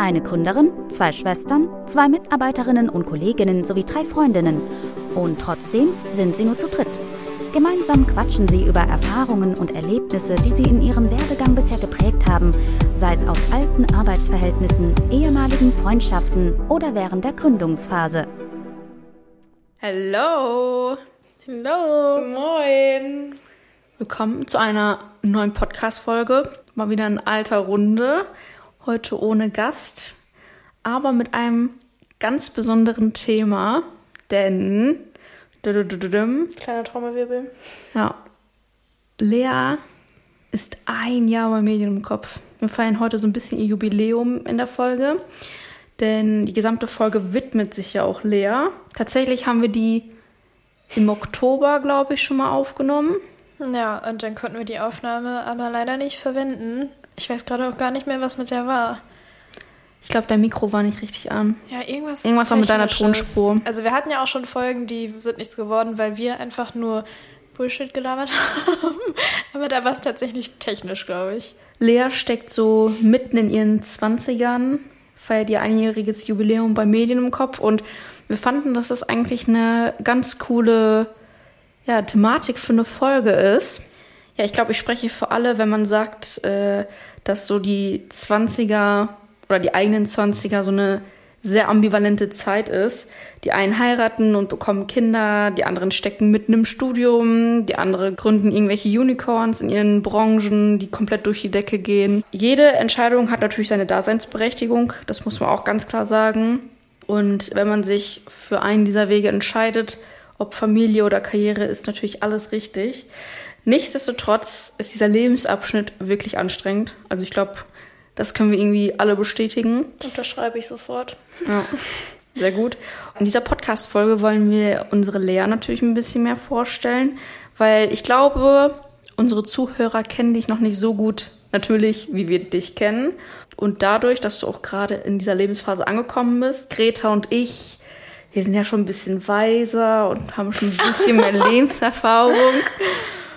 eine Gründerin, zwei Schwestern, zwei Mitarbeiterinnen und Kolleginnen sowie drei Freundinnen. Und trotzdem sind sie nur zu dritt. Gemeinsam quatschen sie über Erfahrungen und Erlebnisse, die sie in ihrem Werdegang bisher geprägt haben, sei es aus alten Arbeitsverhältnissen, ehemaligen Freundschaften oder während der Gründungsphase. Hallo. Hallo. Moin. Willkommen zu einer neuen Podcast-Folge. Mal wieder in alter Runde. Heute ohne Gast, aber mit einem ganz besonderen Thema, denn. Kleiner Trommelwirbel. Ja. Lea ist ein Jahr bei Medien im Kopf. Wir feiern heute so ein bisschen ihr Jubiläum in der Folge, denn die gesamte Folge widmet sich ja auch Lea. Tatsächlich haben wir die im Oktober, glaube ich, schon mal aufgenommen. Ja, und dann konnten wir die Aufnahme aber leider nicht verwenden. Ich weiß gerade auch gar nicht mehr, was mit der war. Ich glaube, dein Mikro war nicht richtig an. Ja, irgendwas. Irgendwas war mit deiner Tonspur. Also wir hatten ja auch schon Folgen, die sind nichts geworden, weil wir einfach nur Bullshit gelabert haben. Aber da war es tatsächlich technisch, glaube ich. Lea steckt so mitten in ihren 20ern, feiert ihr einjähriges Jubiläum bei Medien im Kopf und wir fanden, dass das eigentlich eine ganz coole ja, Thematik für eine Folge ist. Ja, ich glaube, ich spreche für alle, wenn man sagt, äh, dass so die 20er oder die eigenen 20er so eine sehr ambivalente Zeit ist. Die einen heiraten und bekommen Kinder, die anderen stecken mitten im Studium, die anderen gründen irgendwelche Unicorns in ihren Branchen, die komplett durch die Decke gehen. Jede Entscheidung hat natürlich seine Daseinsberechtigung, das muss man auch ganz klar sagen. Und wenn man sich für einen dieser Wege entscheidet, ob Familie oder Karriere, ist natürlich alles richtig. Nichtsdestotrotz ist dieser Lebensabschnitt wirklich anstrengend. Also ich glaube, das können wir irgendwie alle bestätigen. Unterschreibe ich sofort. Ja, sehr gut. In dieser Podcast-Folge wollen wir unsere Lea natürlich ein bisschen mehr vorstellen, weil ich glaube, unsere Zuhörer kennen dich noch nicht so gut, natürlich, wie wir dich kennen. Und dadurch, dass du auch gerade in dieser Lebensphase angekommen bist, Greta und ich, wir sind ja schon ein bisschen weiser und haben schon ein bisschen mehr Lebenserfahrung.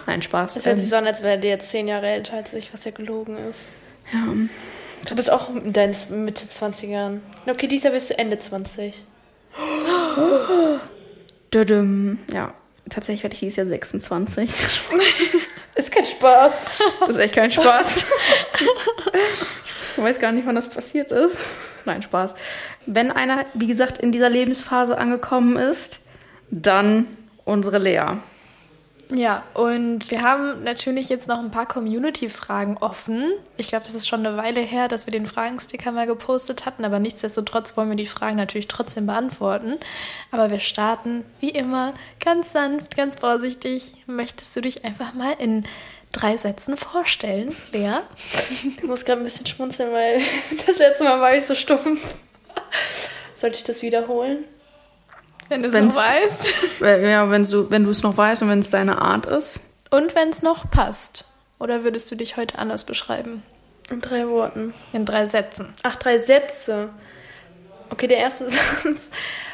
Nein, Spaß. Es hört sich so an, als wäre der jetzt zehn Jahre älter als ich, was ja gelogen ist. Ja. Du bist auch in deinen Mitte 20ern. Okay, dieses Jahr bist du Ende 20. Dödüm. Ja, tatsächlich werde ich dieses Jahr 26. ist kein Spaß. Das ist echt kein Spaß. ich weiß gar nicht, wann das passiert ist. Nein, Spaß. Wenn einer, wie gesagt, in dieser Lebensphase angekommen ist, dann unsere Lea. Ja, und wir haben natürlich jetzt noch ein paar Community-Fragen offen. Ich glaube, das ist schon eine Weile her, dass wir den Fragensticker mal gepostet hatten, aber nichtsdestotrotz wollen wir die Fragen natürlich trotzdem beantworten. Aber wir starten wie immer ganz sanft, ganz vorsichtig. Möchtest du dich einfach mal in drei Sätzen vorstellen, Lea? Ich muss gerade ein bisschen schmunzeln, weil das letzte Mal war ich so stumpf. Sollte ich das wiederholen? Wenn du es noch weißt. Ja, wenn du, wenn es noch weißt und wenn es deine Art ist. Und wenn es noch passt. Oder würdest du dich heute anders beschreiben? In drei Worten. In drei Sätzen. Ach, drei Sätze. Okay, der erste Satz.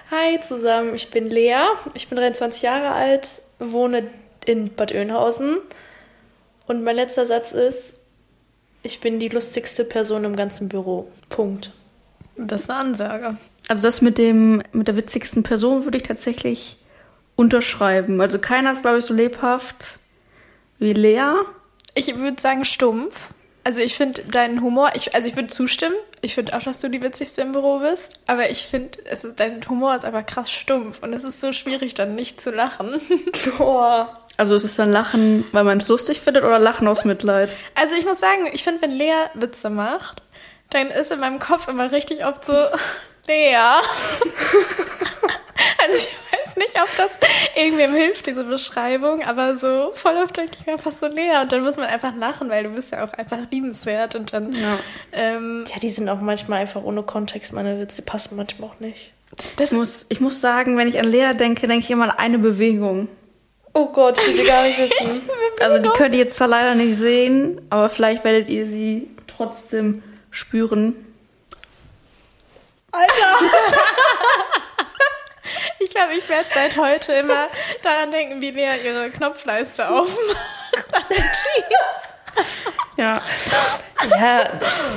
Hi zusammen, ich bin Lea, ich bin 23 Jahre alt, wohne in Bad Oeynhausen. Und mein letzter Satz ist, ich bin die lustigste Person im ganzen Büro. Punkt. Das ist eine Ansage. Also das mit dem mit der witzigsten Person würde ich tatsächlich unterschreiben. Also keiner ist, glaube ich, so lebhaft wie Lea. Ich würde sagen stumpf. Also ich finde deinen Humor, ich, also ich würde zustimmen. Ich finde auch, dass du die witzigste im Büro bist. Aber ich finde, dein Humor ist einfach krass stumpf. Und es ist so schwierig, dann nicht zu lachen. Boah. Also ist es dann Lachen, weil man es lustig findet oder Lachen aus Mitleid? Also ich muss sagen, ich finde, wenn Lea Witze macht, dann ist in meinem Kopf immer richtig oft so, Lea. also ich weiß nicht, ob das irgendwem hilft, diese Beschreibung, aber so voll oft denke ich einfach so Lea und dann muss man einfach lachen, weil du bist ja auch einfach liebenswert und dann... Ja, ähm, ja die sind auch manchmal einfach ohne Kontext, meine Witze, die passen manchmal auch nicht. Das muss, ich muss sagen, wenn ich an Lea denke, denke ich immer an eine Bewegung. Oh Gott, ich will sie gar nicht wissen. also die könnt ihr jetzt zwar leider nicht sehen, aber vielleicht werdet ihr sie trotzdem spüren. Alter! ich glaube, ich werde seit heute immer daran denken, wie Lea ihre Knopfleiste aufmacht. Ja. Ja,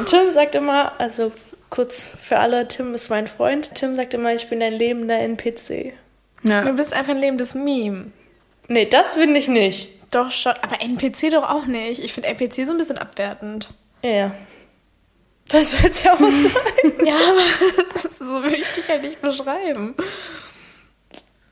Tim sagt immer, also kurz für alle, Tim ist mein Freund. Tim sagt immer, ich bin ein lebender NPC. Ja. Du bist einfach ein lebendes Meme. Nee, das finde ich nicht. Doch schon, aber NPC doch auch nicht. Ich finde NPC so ein bisschen abwertend. Ja, ja. Das wird ja auch sein. Ja, aber so würde ich dich halt nicht beschreiben.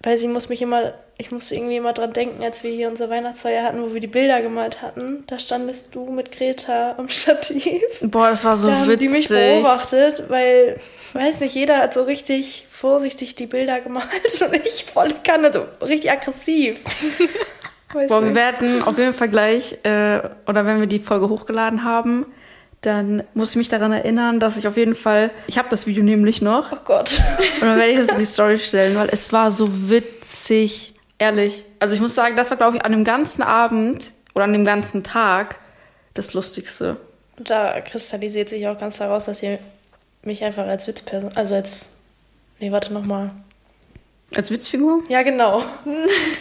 Weil sie muss mich immer, ich musste irgendwie immer dran denken, als wir hier unsere Weihnachtsfeier hatten, wo wir die Bilder gemalt hatten. Da standest du mit Greta am Stativ. Boah, das war so da haben witzig. die mich beobachtet, weil, weiß nicht, jeder hat so richtig vorsichtig die Bilder gemalt und ich voll kann, also richtig aggressiv. Weiß Boah, wir nicht. werden auf jeden Fall gleich, äh, oder wenn wir die Folge hochgeladen haben, dann muss ich mich daran erinnern, dass ich auf jeden Fall, ich habe das Video nämlich noch, Oh Gott. und dann werde ich das in die Story stellen, weil es war so witzig, ehrlich. Also ich muss sagen, das war, glaube ich, an dem ganzen Abend oder an dem ganzen Tag das Lustigste. Und da kristallisiert sich auch ganz heraus, dass ihr mich einfach als Witzperson, also als, nee, warte nochmal. Als Witzfigur? Ja, genau.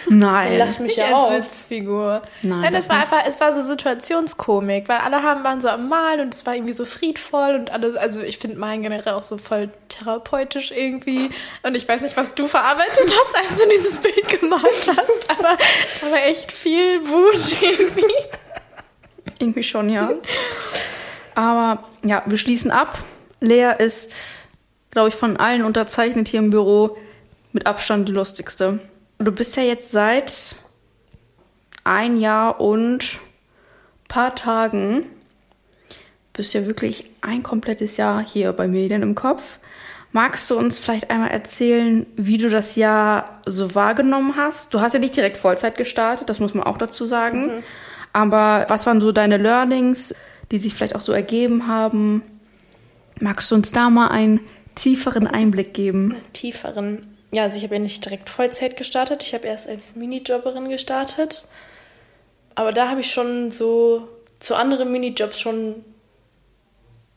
Nein. Lacht mich Nicht ja als aus. Witzfigur. Nein, Nein, das das war nicht. einfach, es war so Situationskomik, weil alle haben, waren so am Malen und es war irgendwie so friedvoll und alle, also ich finde Malen generell auch so voll therapeutisch irgendwie. Und ich weiß nicht, was du verarbeitet hast, als du dieses Bild gemalt hast, aber war echt viel Wut irgendwie. Irgendwie schon, ja. Aber ja, wir schließen ab. Lea ist, glaube ich, von allen unterzeichnet hier im Büro mit Abstand die lustigste. Du bist ja jetzt seit ein Jahr und paar Tagen, bist ja wirklich ein komplettes Jahr hier bei Medien im Kopf. Magst du uns vielleicht einmal erzählen, wie du das Jahr so wahrgenommen hast? Du hast ja nicht direkt Vollzeit gestartet, das muss man auch dazu sagen. Aber was waren so deine Learnings, die sich vielleicht auch so ergeben haben? Magst du uns da mal einen tieferen Einblick geben? tieferen. Ja, also ich habe ja nicht direkt Vollzeit gestartet. Ich habe erst als Minijobberin gestartet. Aber da habe ich schon so zu anderen Minijobs schon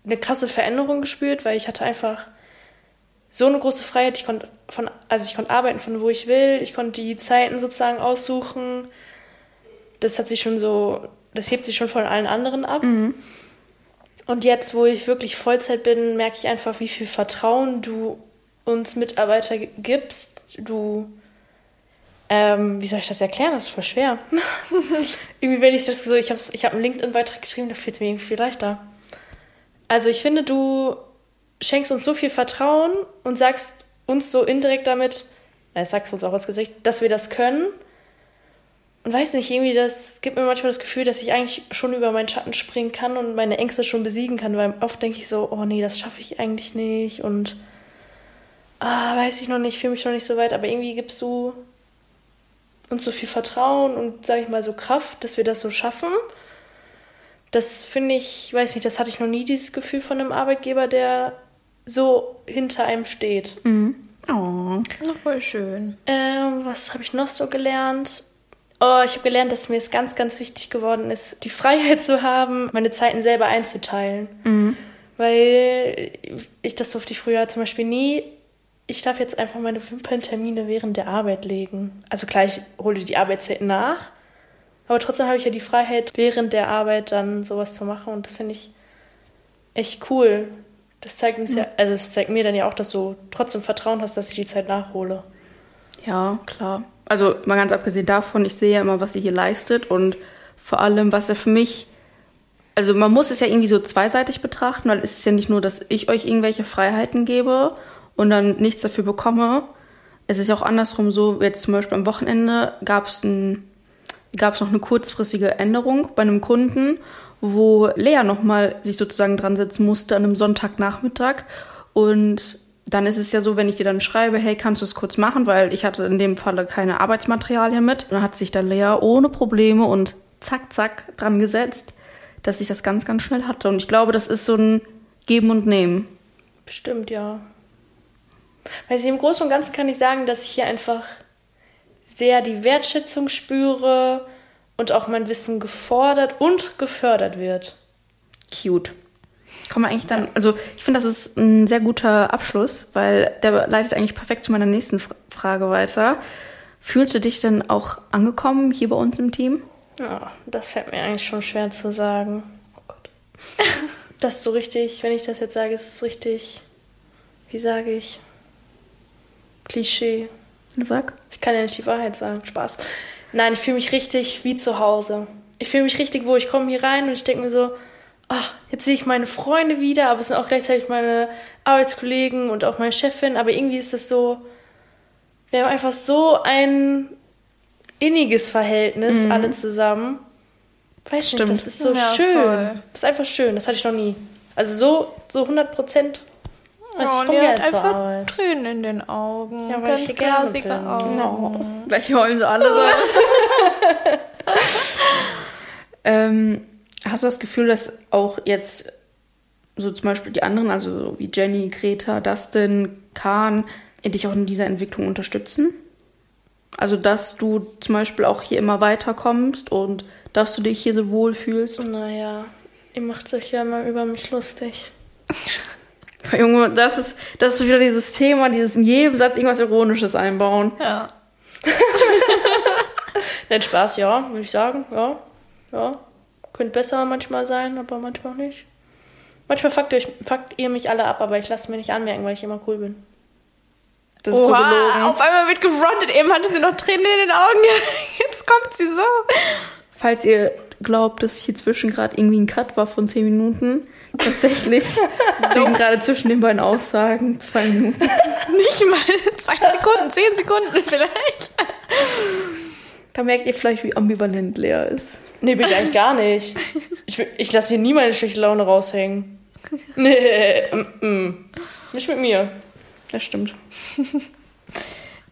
eine krasse Veränderung gespürt, weil ich hatte einfach so eine große Freiheit. Ich konnte von, also ich konnte arbeiten von wo ich will. Ich konnte die Zeiten sozusagen aussuchen. Das hat sich schon so, das hebt sich schon von allen anderen ab. Und jetzt, wo ich wirklich Vollzeit bin, merke ich einfach, wie viel Vertrauen du uns Mitarbeiter gibst. Du, ähm, wie soll ich das erklären? Das ist voll schwer. irgendwie, wenn ich das so, ich habe ich hab einen LinkedIn-Beitrag geschrieben, da fällt es mir irgendwie viel leichter. Also ich finde, du schenkst uns so viel Vertrauen und sagst uns so indirekt damit, na, sagst uns auch ins Gesicht, dass wir das können. Und weiß nicht, irgendwie, das gibt mir manchmal das Gefühl, dass ich eigentlich schon über meinen Schatten springen kann und meine Ängste schon besiegen kann, weil oft denke ich so, oh nee, das schaffe ich eigentlich nicht und ah, weiß ich noch nicht, fühle mich noch nicht so weit, aber irgendwie gibst du uns so viel Vertrauen und, sage ich mal, so Kraft, dass wir das so schaffen. Das finde ich, weiß nicht, das hatte ich noch nie, dieses Gefühl von einem Arbeitgeber, der so hinter einem steht. Oh. Na, voll schön. Ähm, was habe ich noch so gelernt? Oh, ich habe gelernt, dass mir es ganz, ganz wichtig geworden ist, die Freiheit zu haben, meine Zeiten selber einzuteilen. Weil ich das durfte ich früher zum Beispiel nie. Ich darf jetzt einfach meine Wimperntermine während der Arbeit legen. Also klar, ich hole die Arbeitszeit nach. Aber trotzdem habe ich ja die Freiheit, während der Arbeit dann sowas zu machen. Und das finde ich echt cool. Das zeigt uns ja, also es zeigt mir dann ja auch, dass du trotzdem Vertrauen hast, dass ich die Zeit nachhole. Ja, klar. Also mal ganz abgesehen davon, ich sehe ja immer, was ihr hier leistet und vor allem, was er für mich, also man muss es ja irgendwie so zweiseitig betrachten, weil es ist ja nicht nur, dass ich euch irgendwelche Freiheiten gebe und dann nichts dafür bekomme. Es ist ja auch andersrum so, jetzt zum Beispiel am Wochenende gab es ein, gab es noch eine kurzfristige Änderung bei einem Kunden, wo Lea nochmal sich sozusagen dran setzen musste an einem Sonntagnachmittag und dann ist es ja so, wenn ich dir dann schreibe, hey, kannst du es kurz machen, weil ich hatte in dem Falle keine Arbeitsmaterialien mit. Dann hat sich da Lea ohne Probleme und zack, zack dran gesetzt, dass ich das ganz, ganz schnell hatte. Und ich glaube, das ist so ein Geben und Nehmen. Bestimmt, ja. Weil im Großen und Ganzen kann ich sagen, dass ich hier einfach sehr die Wertschätzung spüre und auch mein Wissen gefordert und gefördert wird. Cute. Kommen wir eigentlich dann, also ich finde, das ist ein sehr guter Abschluss, weil der leitet eigentlich perfekt zu meiner nächsten Fra- Frage weiter. Fühlst du dich denn auch angekommen hier bei uns im Team? Ja, das fällt mir eigentlich schon schwer zu sagen. Oh Gott. das ist so richtig, wenn ich das jetzt sage, ist es richtig, wie sage ich, Klischee. Sag. Ich kann ja nicht die Wahrheit sagen, Spaß. Nein, ich fühle mich richtig wie zu Hause. Ich fühle mich richtig wo Ich komme hier rein und ich denke mir so, ach, jetzt sehe ich meine Freunde wieder, aber es sind auch gleichzeitig meine Arbeitskollegen und auch meine Chefin. Aber irgendwie ist das so, wir haben einfach so ein inniges Verhältnis, alle zusammen. Weiß Stimmt. nicht, das ist so Ja, schön. voll. Das ist einfach schön, das hatte ich noch nie. Also so, so 100 Prozent. Ja, und die hat einfach Tränen in den Augen. Ja, weil Ganz ich glasige. Augen. No. Gleich heulen sie alle so. ähm, hast du das Gefühl, dass auch jetzt so zum Beispiel die anderen, also so wie Jenny, Greta, Dustin, Kahn, dich auch in dieser Entwicklung unterstützen? Also, dass du zum Beispiel auch hier immer weiterkommst und dass du dich hier so wohl fühlst? Naja, ihr macht euch ja immer über mich lustig. Junge, das ist, das ist wieder dieses Thema, dieses in jedem Satz irgendwas Ironisches einbauen. Ja. Nein, Spaß, ja, würde ich sagen. Ja, ja. Könnte besser manchmal sein, aber manchmal nicht. Manchmal fuckt ihr, fuckt ihr mich alle ab, aber ich lasse mir nicht anmerken, weil ich immer cool bin. Das ist so Oha, gelogen. auf einmal wird gefrontet. Eben hatte sie noch Tränen in den Augen. Jetzt kommt sie so. Falls ihr glaubt, dass hier zwischen gerade irgendwie ein Cut war von 10 Minuten, tatsächlich liegen gerade zwischen den beiden Aussagen zwei Minuten. Nicht mal zwei Sekunden, zehn Sekunden vielleicht. Da merkt ihr vielleicht, wie ambivalent Lea ist. Nee, bin ich eigentlich gar nicht. Ich, ich lasse hier nie meine schlechte Laune raushängen. Nee, mm, mm. nicht mit mir. Das stimmt.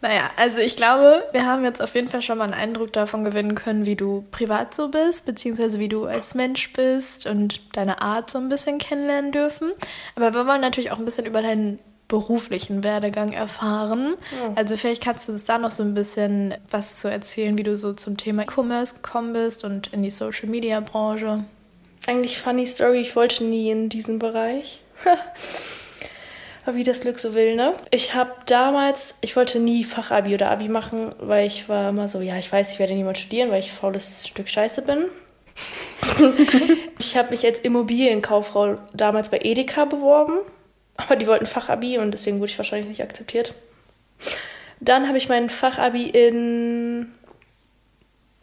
Naja, also ich glaube, wir haben jetzt auf jeden Fall schon mal einen Eindruck davon gewinnen können, wie du privat so bist, beziehungsweise wie du als Mensch bist und deine Art so ein bisschen kennenlernen dürfen. Aber wir wollen natürlich auch ein bisschen über deinen beruflichen Werdegang erfahren. Also vielleicht kannst du uns da noch so ein bisschen was zu erzählen, wie du so zum Thema E-Commerce gekommen bist und in die Social-Media-Branche. Eigentlich funny Story, ich wollte nie in diesen Bereich. Wie das Glück so will, ne? Ich habe damals, ich wollte nie Fachabi oder Abi machen, weil ich war immer so, ja, ich weiß, ich werde niemand studieren, weil ich faules Stück Scheiße bin. ich habe mich als Immobilienkauffrau damals bei Edeka beworben, aber die wollten Fachabi und deswegen wurde ich wahrscheinlich nicht akzeptiert. Dann habe ich mein Fachabi in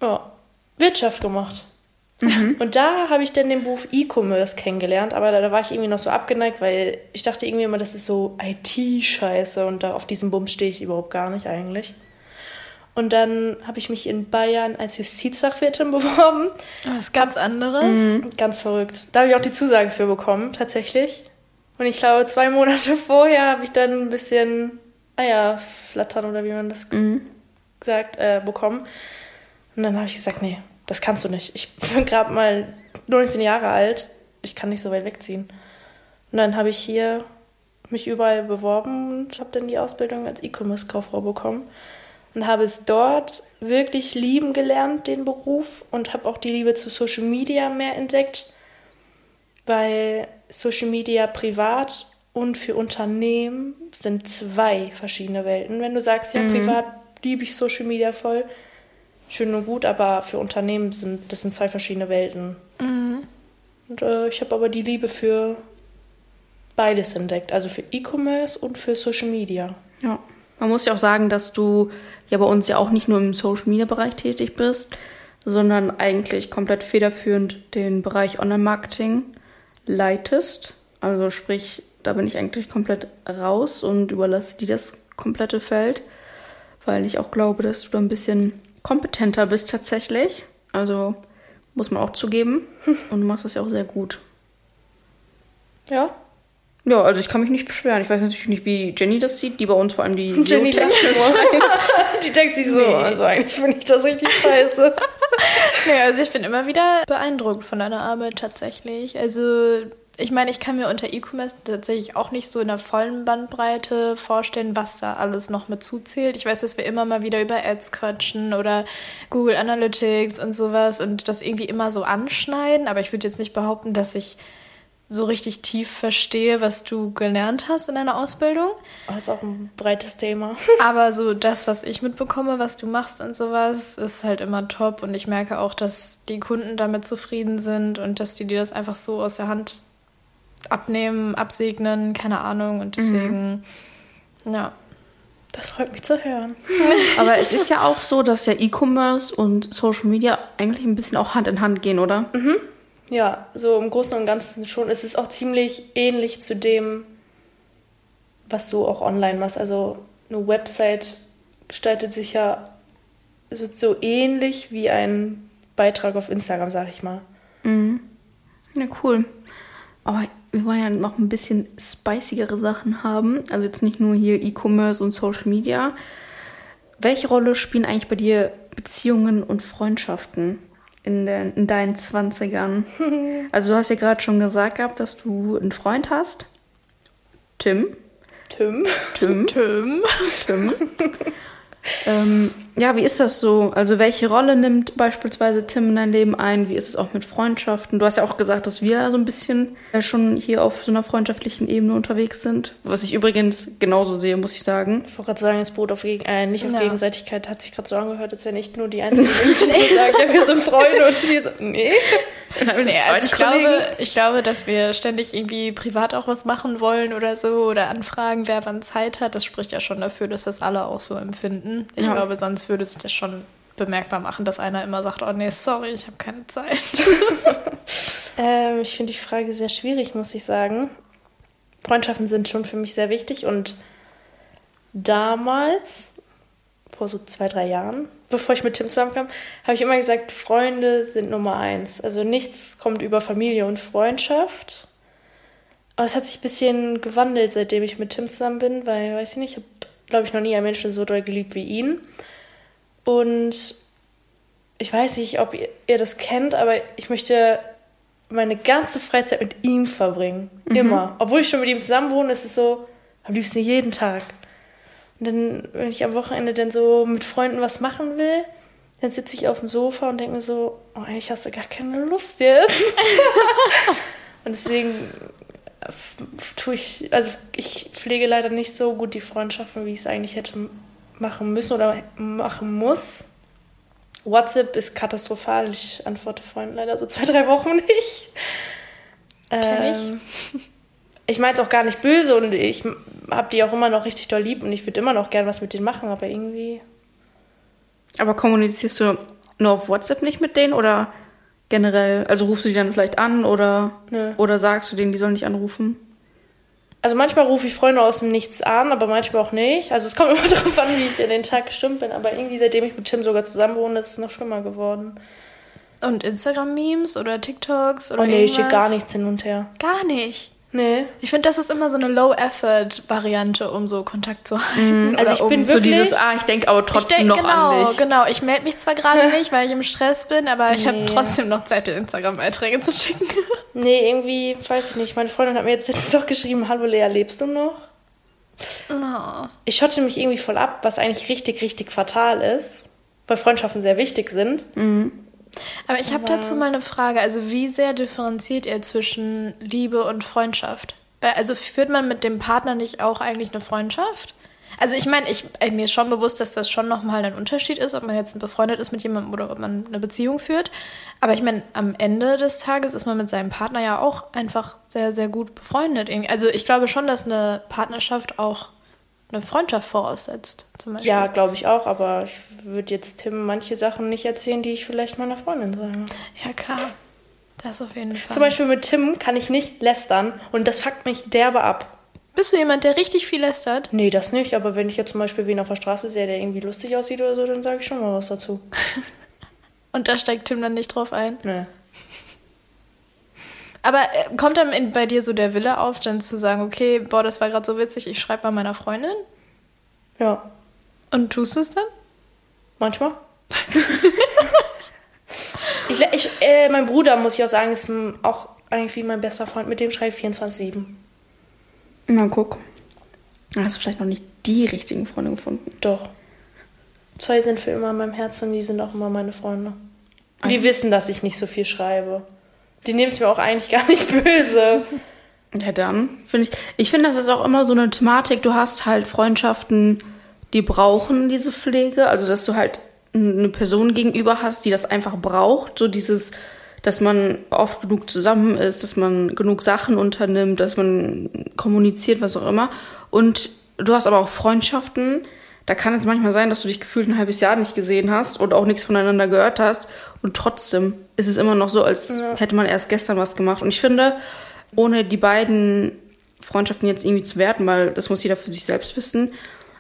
ja, Wirtschaft gemacht. Und da habe ich dann den Beruf E-Commerce kennengelernt, aber da, da war ich irgendwie noch so abgeneigt, weil ich dachte irgendwie immer, das ist so IT-Scheiße und da auf diesem Bums stehe ich überhaupt gar nicht eigentlich. Und dann habe ich mich in Bayern als Justizfachwirtin beworben. Was ganz anderes. Ganz verrückt. Da habe ich auch die Zusage für bekommen, tatsächlich. Und ich glaube, zwei Monate vorher habe ich dann ein bisschen Eier flattern oder wie man das gesagt äh, bekommen. Und dann habe ich gesagt, nee, das kannst du nicht. Ich bin gerade mal 19 Jahre alt. Ich kann nicht so weit wegziehen. Und dann habe ich hier mich überall beworben und habe dann die Ausbildung als E-Commerce-Kauffrau bekommen. Und habe es dort wirklich lieben gelernt, den Beruf. Und habe auch die Liebe zu Social Media mehr entdeckt. Weil Social Media privat und für Unternehmen sind zwei verschiedene Welten. Wenn du sagst, ja, privat liebe ich Social Media voll, schön und gut, aber für Unternehmen sind das sind zwei verschiedene Welten. Und äh, ich habe aber die Liebe für beides entdeckt, also für E-Commerce und für Social Media. Ja. Man muss ja auch sagen, dass du ja bei uns ja auch nicht nur im Social Media Bereich tätig bist, sondern eigentlich komplett federführend den Bereich Online-Marketing leitest. Also sprich, da bin ich eigentlich komplett raus und überlasse dir das komplette Feld, weil ich auch glaube, dass du da ein bisschen kompetenter bist tatsächlich. Also muss man auch zugeben. Und du machst das ja auch sehr gut. Ja, Ja, also ich kann mich nicht beschweren. Ich weiß natürlich nicht, wie Jenny das sieht, die bei uns vor allem die Jenny nur. schreibt. die denkt sich so, Nee. also eigentlich finde ich das richtig scheiße. Ja, also ich bin immer wieder beeindruckt von deiner Arbeit tatsächlich. Also ich meine, ich kann mir unter E-Commerce tatsächlich auch nicht so in der vollen Bandbreite vorstellen, was da alles noch mit zuzählt. Ich weiß, dass wir immer mal wieder über Ads quatschen oder Google Analytics und sowas und das irgendwie immer so anschneiden, aber ich würde jetzt nicht behaupten, dass ich so richtig tief verstehe, was du gelernt hast in deiner Ausbildung. Aber ist auch ein breites Thema. Aber so das, was ich mitbekomme, was du machst und sowas, ist halt immer top. Und ich merke auch, dass die Kunden damit zufrieden sind und dass die dir das einfach so aus der Hand abnehmen, absegnen, keine Ahnung. Und deswegen, ja. Das freut mich zu hören. Aber es ist ja auch so, dass ja E-Commerce und Social Media eigentlich ein bisschen auch Hand in Hand gehen, oder? Ja, so im Großen und Ganzen schon. Es ist auch ziemlich ähnlich zu dem, was du auch online machst. Also eine Website gestaltet sich ja so, so ähnlich wie ein Beitrag auf Instagram, sag ich mal. Ja, cool. Aber wir wollen ja noch ein bisschen spicigere Sachen haben. Also jetzt nicht nur hier E-Commerce und Social Media. Welche Rolle spielen eigentlich bei dir Beziehungen und Freundschaften in, den, in deinen 20ern? Also du hast ja gerade schon gesagt gehabt, dass du einen Freund hast. Tim. Tim. Tim. Tim. Tim. ähm, ja, wie ist das so? Also welche Rolle nimmt beispielsweise Tim in dein Leben ein? Wie ist es auch mit Freundschaften? Du hast ja auch gesagt, dass wir so ein bisschen äh, schon hier auf so einer freundschaftlichen Ebene unterwegs sind. Was ich übrigens genauso sehe, muss ich sagen. Ich wollte gerade sagen, das Brot auf Gegen äh, nicht auf Ja. Gegenseitigkeit hat sich gerade so angehört, als wenn ich nur die einzige Menschen die sagen, ja, wir sind Freunde und die so, nee. Nee, also ich glaube, ich glaube, dass wir ständig irgendwie privat auch was machen wollen oder so oder anfragen, wer wann Zeit hat. Das spricht ja schon dafür, dass das alle auch so empfinden. Ich Ja. glaube, sonst würde sich das schon bemerkbar machen, dass einer immer sagt, oh nee, sorry, ich habe keine Zeit. Ähm, ich finde die Frage sehr schwierig, muss ich sagen. Freundschaften sind schon für mich sehr wichtig und damals, vor so zwei, drei Jahren, bevor ich mit Tim zusammenkam, habe ich immer gesagt, Freunde sind Nummer eins. Also nichts kommt über Familie und Freundschaft. Aber es hat sich ein bisschen gewandelt, seitdem ich mit Tim zusammen bin, weil, weiß ich nicht, ich habe, glaube ich, noch nie einen Menschen so doll geliebt wie ihn. Und ich weiß nicht, ob ihr, ihr das kennt, aber ich möchte meine ganze Freizeit mit ihm verbringen. Immer. Obwohl ich schon mit ihm zusammen wohne, ist es so, am liebsten jeden Tag. Und dann, wenn ich am Wochenende dann so mit Freunden was machen will, dann sitze ich auf dem Sofa und denke mir so, oh, eigentlich hast du gar keine Lust jetzt. und deswegen tue ich, also ich pflege leider nicht so gut die Freundschaften, wie ich es eigentlich hätte machen müssen oder machen muss. WhatsApp ist katastrophal. Ich antworte Freunden leider so zwei, drei Wochen nicht. Kenn. Ähm, ich meine es auch gar nicht böse und ich habe die auch immer noch richtig doll lieb und ich würde immer noch gern was mit denen machen, aber irgendwie. Aber kommunizierst du nur auf WhatsApp nicht mit denen oder generell? Also rufst du die dann vielleicht an oder, Nö. oder sagst du denen, die sollen nicht anrufen? Also manchmal rufe ich Freunde aus dem Nichts an, aber manchmal auch nicht. Also es kommt immer darauf an, wie ich in den Tag gestimmt bin. Aber irgendwie, seitdem ich mit Tim sogar zusammen wohne, ist es noch schlimmer geworden. Und Instagram-Memes oder TikToks oder Oh nee, ich schicke irgendwas? gar nichts hin und her. Gar nicht. Nee. Ich finde, das ist immer so eine Low-Effort-Variante, um so Kontakt zu halten. Also oder ich um bin So Wirklich? dieses, ah, ich denke aber trotzdem denk, noch genau, an dich. genau. Ich melde mich zwar gerade nicht, weil ich im Stress bin, aber ich habe Nee. trotzdem noch Zeit, dir Instagram-Beiträge zu schicken. Nee, irgendwie, weiß ich nicht. Meine Freundin hat mir jetzt letztens doch geschrieben, hallo Lea, lebst du noch? Oh. Ich schotte mich irgendwie voll ab, was eigentlich richtig, richtig fatal ist. Weil Freundschaften sehr wichtig sind. Aber ich habe dazu mal eine Frage. Also wie sehr differenziert ihr zwischen Liebe und Freundschaft? Also führt man mit dem Partner nicht auch eigentlich eine Freundschaft? Also ich meine, ich, äh, mir ist schon bewusst, dass das schon nochmal ein Unterschied ist, ob man jetzt befreundet ist mit jemandem oder ob man eine Beziehung führt. Aber ich meine, am Ende des Tages ist man mit seinem Partner ja auch einfach sehr, sehr gut befreundet. irgendwie. Also ich glaube schon, dass eine Partnerschaft auch eine Freundschaft voraussetzt. Zum Beispiel. Ja, glaube ich auch, aber ich würde jetzt Tim manche Sachen nicht erzählen, die ich vielleicht meiner Freundin sage. ja, klar. Das auf jeden Fall. Zum Beispiel mit Tim kann ich nicht lästern und das fuckt mich derbe ab. Bist du jemand, der richtig viel lästert? Nee, das nicht, aber wenn ich jetzt zum Beispiel wen auf der Straße sehe, der irgendwie lustig aussieht oder so, dann sage ich schon mal was dazu. Und da steigt Tim dann nicht drauf ein. Nee. Aber äh, kommt dann in, bei dir so der Wille auf, dann zu sagen, okay, boah, das war gerade so witzig, ich schreibe mal meiner Freundin? Ja, Und tust du es dann? manchmal. ich, ich, äh, mein Bruder, muss ich auch sagen, ist auch eigentlich wie mein bester Freund. Mit dem schreibe ich 24-7. Na, guck. Hast du vielleicht noch nicht die richtigen Freunde gefunden? Doch. Zwei sind für immer in meinem Herzen und die sind auch immer meine Freunde. Die wissen, dass ich nicht so viel schreibe. Die nehmen es mir auch eigentlich gar nicht böse. Ja, dann finde ich. Ich finde, das ist auch immer so eine Thematik. Du hast halt Freundschaften, die brauchen diese Pflege. Also, dass du halt eine Person gegenüber hast, die das einfach braucht. So dieses dass man oft genug zusammen ist, dass man genug Sachen unternimmt, dass man kommuniziert, was auch immer. Und du hast aber auch Freundschaften, da kann es manchmal sein, dass du dich gefühlt ein halbes Jahr nicht gesehen hast und auch nichts voneinander gehört hast. Und trotzdem ist es immer noch so, als ja. hätte man erst gestern was gemacht. Und ich finde, ohne die beiden Freundschaften jetzt irgendwie zu werten, weil das muss jeder für sich selbst wissen.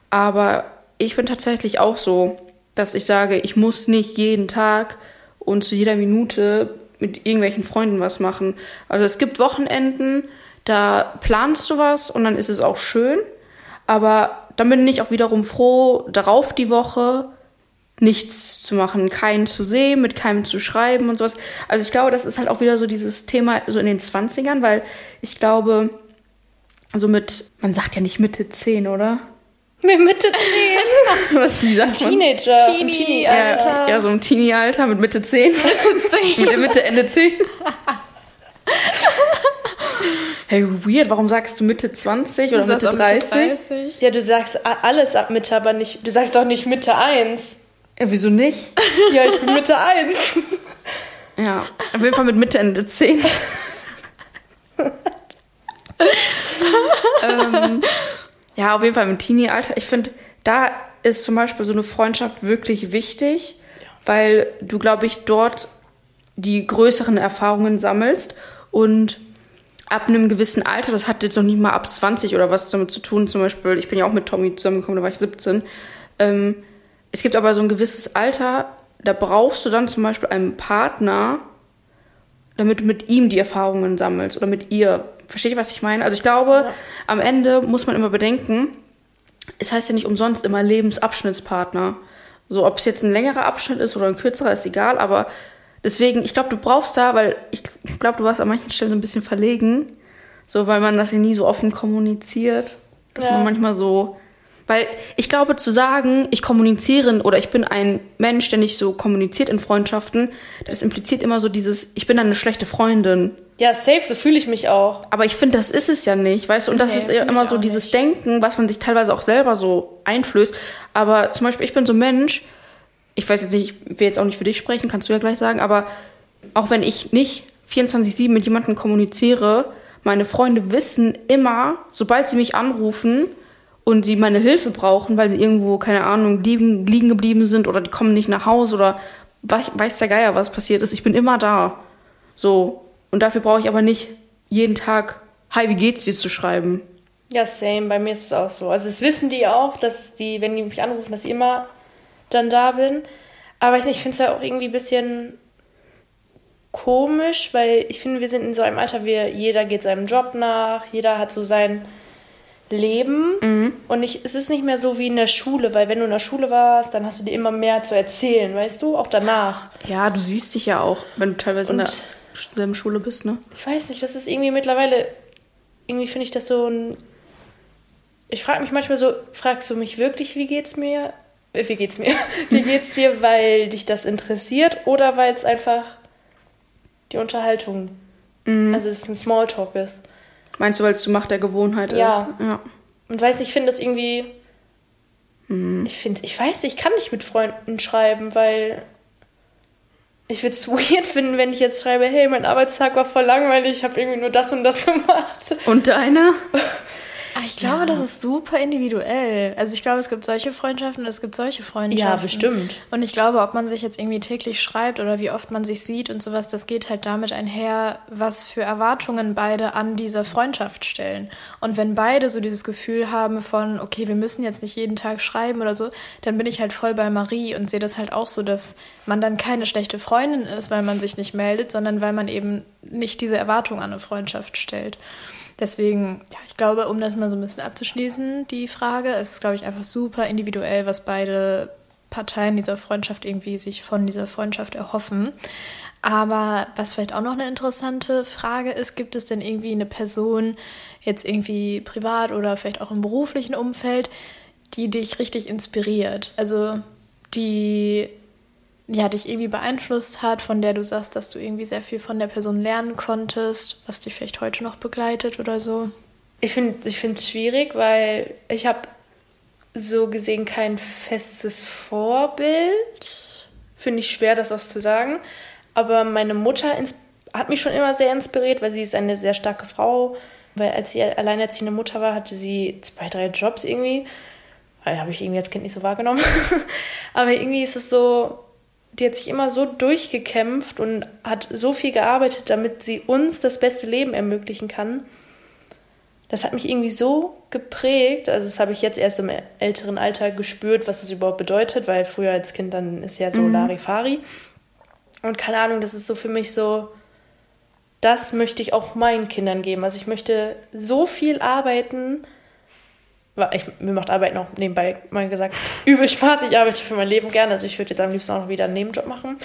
Aber ich bin tatsächlich auch so, dass ich sage, ich muss nicht jeden Tag und zu jeder Minute mit irgendwelchen Freunden was machen. Also es gibt Wochenenden, da planst du was und dann ist es auch schön. Aber dann bin ich auch wiederum froh, darauf die Woche nichts zu machen, keinen zu sehen, mit keinem zu schreiben und sowas. Also ich glaube, das ist halt auch wieder so dieses Thema so in den 20ern, weil ich glaube, so mit, man sagt ja nicht Mitte 10, oder? Mit Mitte 10? Was, wie sagt man? Teenager. Teenie-Alter. Ja, ja, so im Teenie-Alter mit Mitte 10. Mitte 10. mit der Mitte, Ende 10. Hey, weird, warum sagst du Mitte 20 oder Mitte 30? Mitte 30? Ja, du sagst alles ab Mitte, aber nicht. Du sagst doch nicht Mitte 1. Ja, wieso nicht? ja, ich bin Mitte 1. ja, auf jeden Fall mit Mitte Ende 10. ähm, ja, auf jeden Fall im Teenie-Alter. Ich finde, da ist zum Beispiel so eine Freundschaft wirklich wichtig, ja. weil du, glaube ich, dort die größeren Erfahrungen sammelst und ab einem gewissen Alter, das hat jetzt noch nicht mal ab 20 oder was damit zu tun, zum Beispiel, ich bin ja auch mit Tommy zusammengekommen, da war ich 17. Ähm, es gibt aber so ein gewisses Alter, da brauchst du dann zum Beispiel einen Partner, damit du mit ihm die Erfahrungen sammelst oder mit ihr. Versteht ihr, was ich meine? Also ich glaube, ja. am Ende muss man immer bedenken, es heißt ja nicht umsonst immer Lebensabschnittspartner. So, ob es jetzt ein längerer Abschnitt ist oder ein kürzerer, ist egal, aber Deswegen, ich glaube, du brauchst da, weil ich glaube, du warst an manchen Stellen so ein bisschen verlegen, so weil man das ja nie so offen kommuniziert, dass ja. man manchmal so, weil ich glaube, zu sagen, ich kommuniziere oder ich bin ein Mensch, der nicht so kommuniziert in Freundschaften, das impliziert immer so dieses, ich bin eine schlechte Freundin. Ja, safe, so fühle ich mich auch. Aber ich finde, das ist es ja nicht, weißt du? Und das nee, ist immer so dieses nicht. Denken, was man sich teilweise auch selber so einflößt. Aber zum Beispiel, ich bin so ein Mensch, ich weiß jetzt nicht, ich will jetzt auch nicht für dich sprechen, kannst du ja gleich sagen, aber auch wenn ich nicht 24-7 mit jemandem kommuniziere, meine Freunde wissen immer, sobald sie mich anrufen und sie meine Hilfe brauchen, weil sie irgendwo, keine Ahnung, liegen, liegen geblieben sind oder die kommen nicht nach Hause oder weiß der Geier, was passiert ist, ich bin immer da. So. Und dafür brauche ich aber nicht jeden Tag, hi, wie geht's dir zu schreiben. Ja, same. Bei mir ist es auch so. Also, es wissen die auch, dass die, wenn die mich anrufen, dass sie immer dann da bin. Aber ich, finde es ja auch irgendwie ein bisschen komisch, weil ich finde, wir sind in so einem Alter, wie jeder geht seinem Job nach, jeder hat so sein Leben. Mhm. Und ich, es ist nicht mehr so wie in der Schule, weil wenn du in der Schule warst, dann hast du dir immer mehr zu erzählen, weißt du, auch danach. Ja, du siehst dich ja auch, wenn du teilweise Und in der Schule bist, ne? Ich weiß nicht, das ist irgendwie mittlerweile, irgendwie finde ich das so ein. Ich frage mich manchmal so, fragst du mich wirklich, wie geht's mir? Wie geht's mir? Wie geht's dir, weil dich das interessiert oder weil es einfach die Unterhaltung, mhm. also es ein Smalltalk ist? Meinst du, weil es zu Macht der Gewohnheit ja. ist? Ja. Und weiß, ich finde das irgendwie. Mhm. Ich finde, ich weiß, ich kann nicht mit Freunden schreiben, weil ich würde es weird finden, wenn ich jetzt schreibe, hey, mein Arbeitstag war voll langweilig, ich habe irgendwie nur das und das gemacht. Und deiner? Ah, ich glaube, ja. das ist super individuell. Also ich glaube, es gibt solche Freundschaften und es gibt solche Freundschaften. Ja, bestimmt. Und ich glaube, ob man sich jetzt irgendwie täglich schreibt oder wie oft man sich sieht und sowas, das geht halt damit einher, was für Erwartungen beide an dieser Freundschaft stellen. Und wenn beide so dieses Gefühl haben von, okay, wir müssen jetzt nicht jeden Tag schreiben oder so, dann bin ich halt voll bei Marie und sehe das halt auch so, dass man dann keine schlechte Freundin ist, weil man sich nicht meldet, sondern weil man eben nicht diese Erwartung an eine Freundschaft stellt. Deswegen, ja, ich glaube, um das mal so ein bisschen abzuschließen, die Frage, es ist, glaube ich, einfach super individuell, was beide Parteien dieser Freundschaft irgendwie sich von dieser Freundschaft erhoffen. Aber was vielleicht auch noch eine interessante Frage ist, gibt es denn irgendwie eine Person, jetzt irgendwie privat oder vielleicht auch im beruflichen Umfeld, die dich richtig inspiriert? Also die ja, dich irgendwie beeinflusst hat, von der du sagst, dass du irgendwie sehr viel von der Person lernen konntest, was dich vielleicht heute noch begleitet oder so? Ich finde es schwierig, weil ich habe so gesehen kein festes Vorbild. Finde ich schwer, das auch zu sagen. Aber meine Mutter hat mich schon immer sehr inspiriert, weil sie ist eine sehr starke Frau. Weil als sie alleinerziehende Mutter war, hatte sie zwei, drei Jobs irgendwie. Habe ich irgendwie als Kind nicht so wahrgenommen. Aber irgendwie ist es so, die hat sich immer so durchgekämpft und hat so viel gearbeitet, damit sie uns das beste Leben ermöglichen kann. Das hat mich irgendwie so geprägt. Also, das habe ich jetzt erst im älteren Alter gespürt, was das überhaupt bedeutet, weil früher als Kind dann ist ja so mhm. Larifari. Und keine Ahnung, das ist so für mich so, das möchte ich auch meinen Kindern geben. Also, ich möchte so viel arbeiten, ich, mir macht Arbeiten auch nebenbei mal gesagt übel Spaß. Ich arbeite für mein Leben gerne. Also ich würde jetzt am liebsten auch noch wieder einen Nebenjob machen.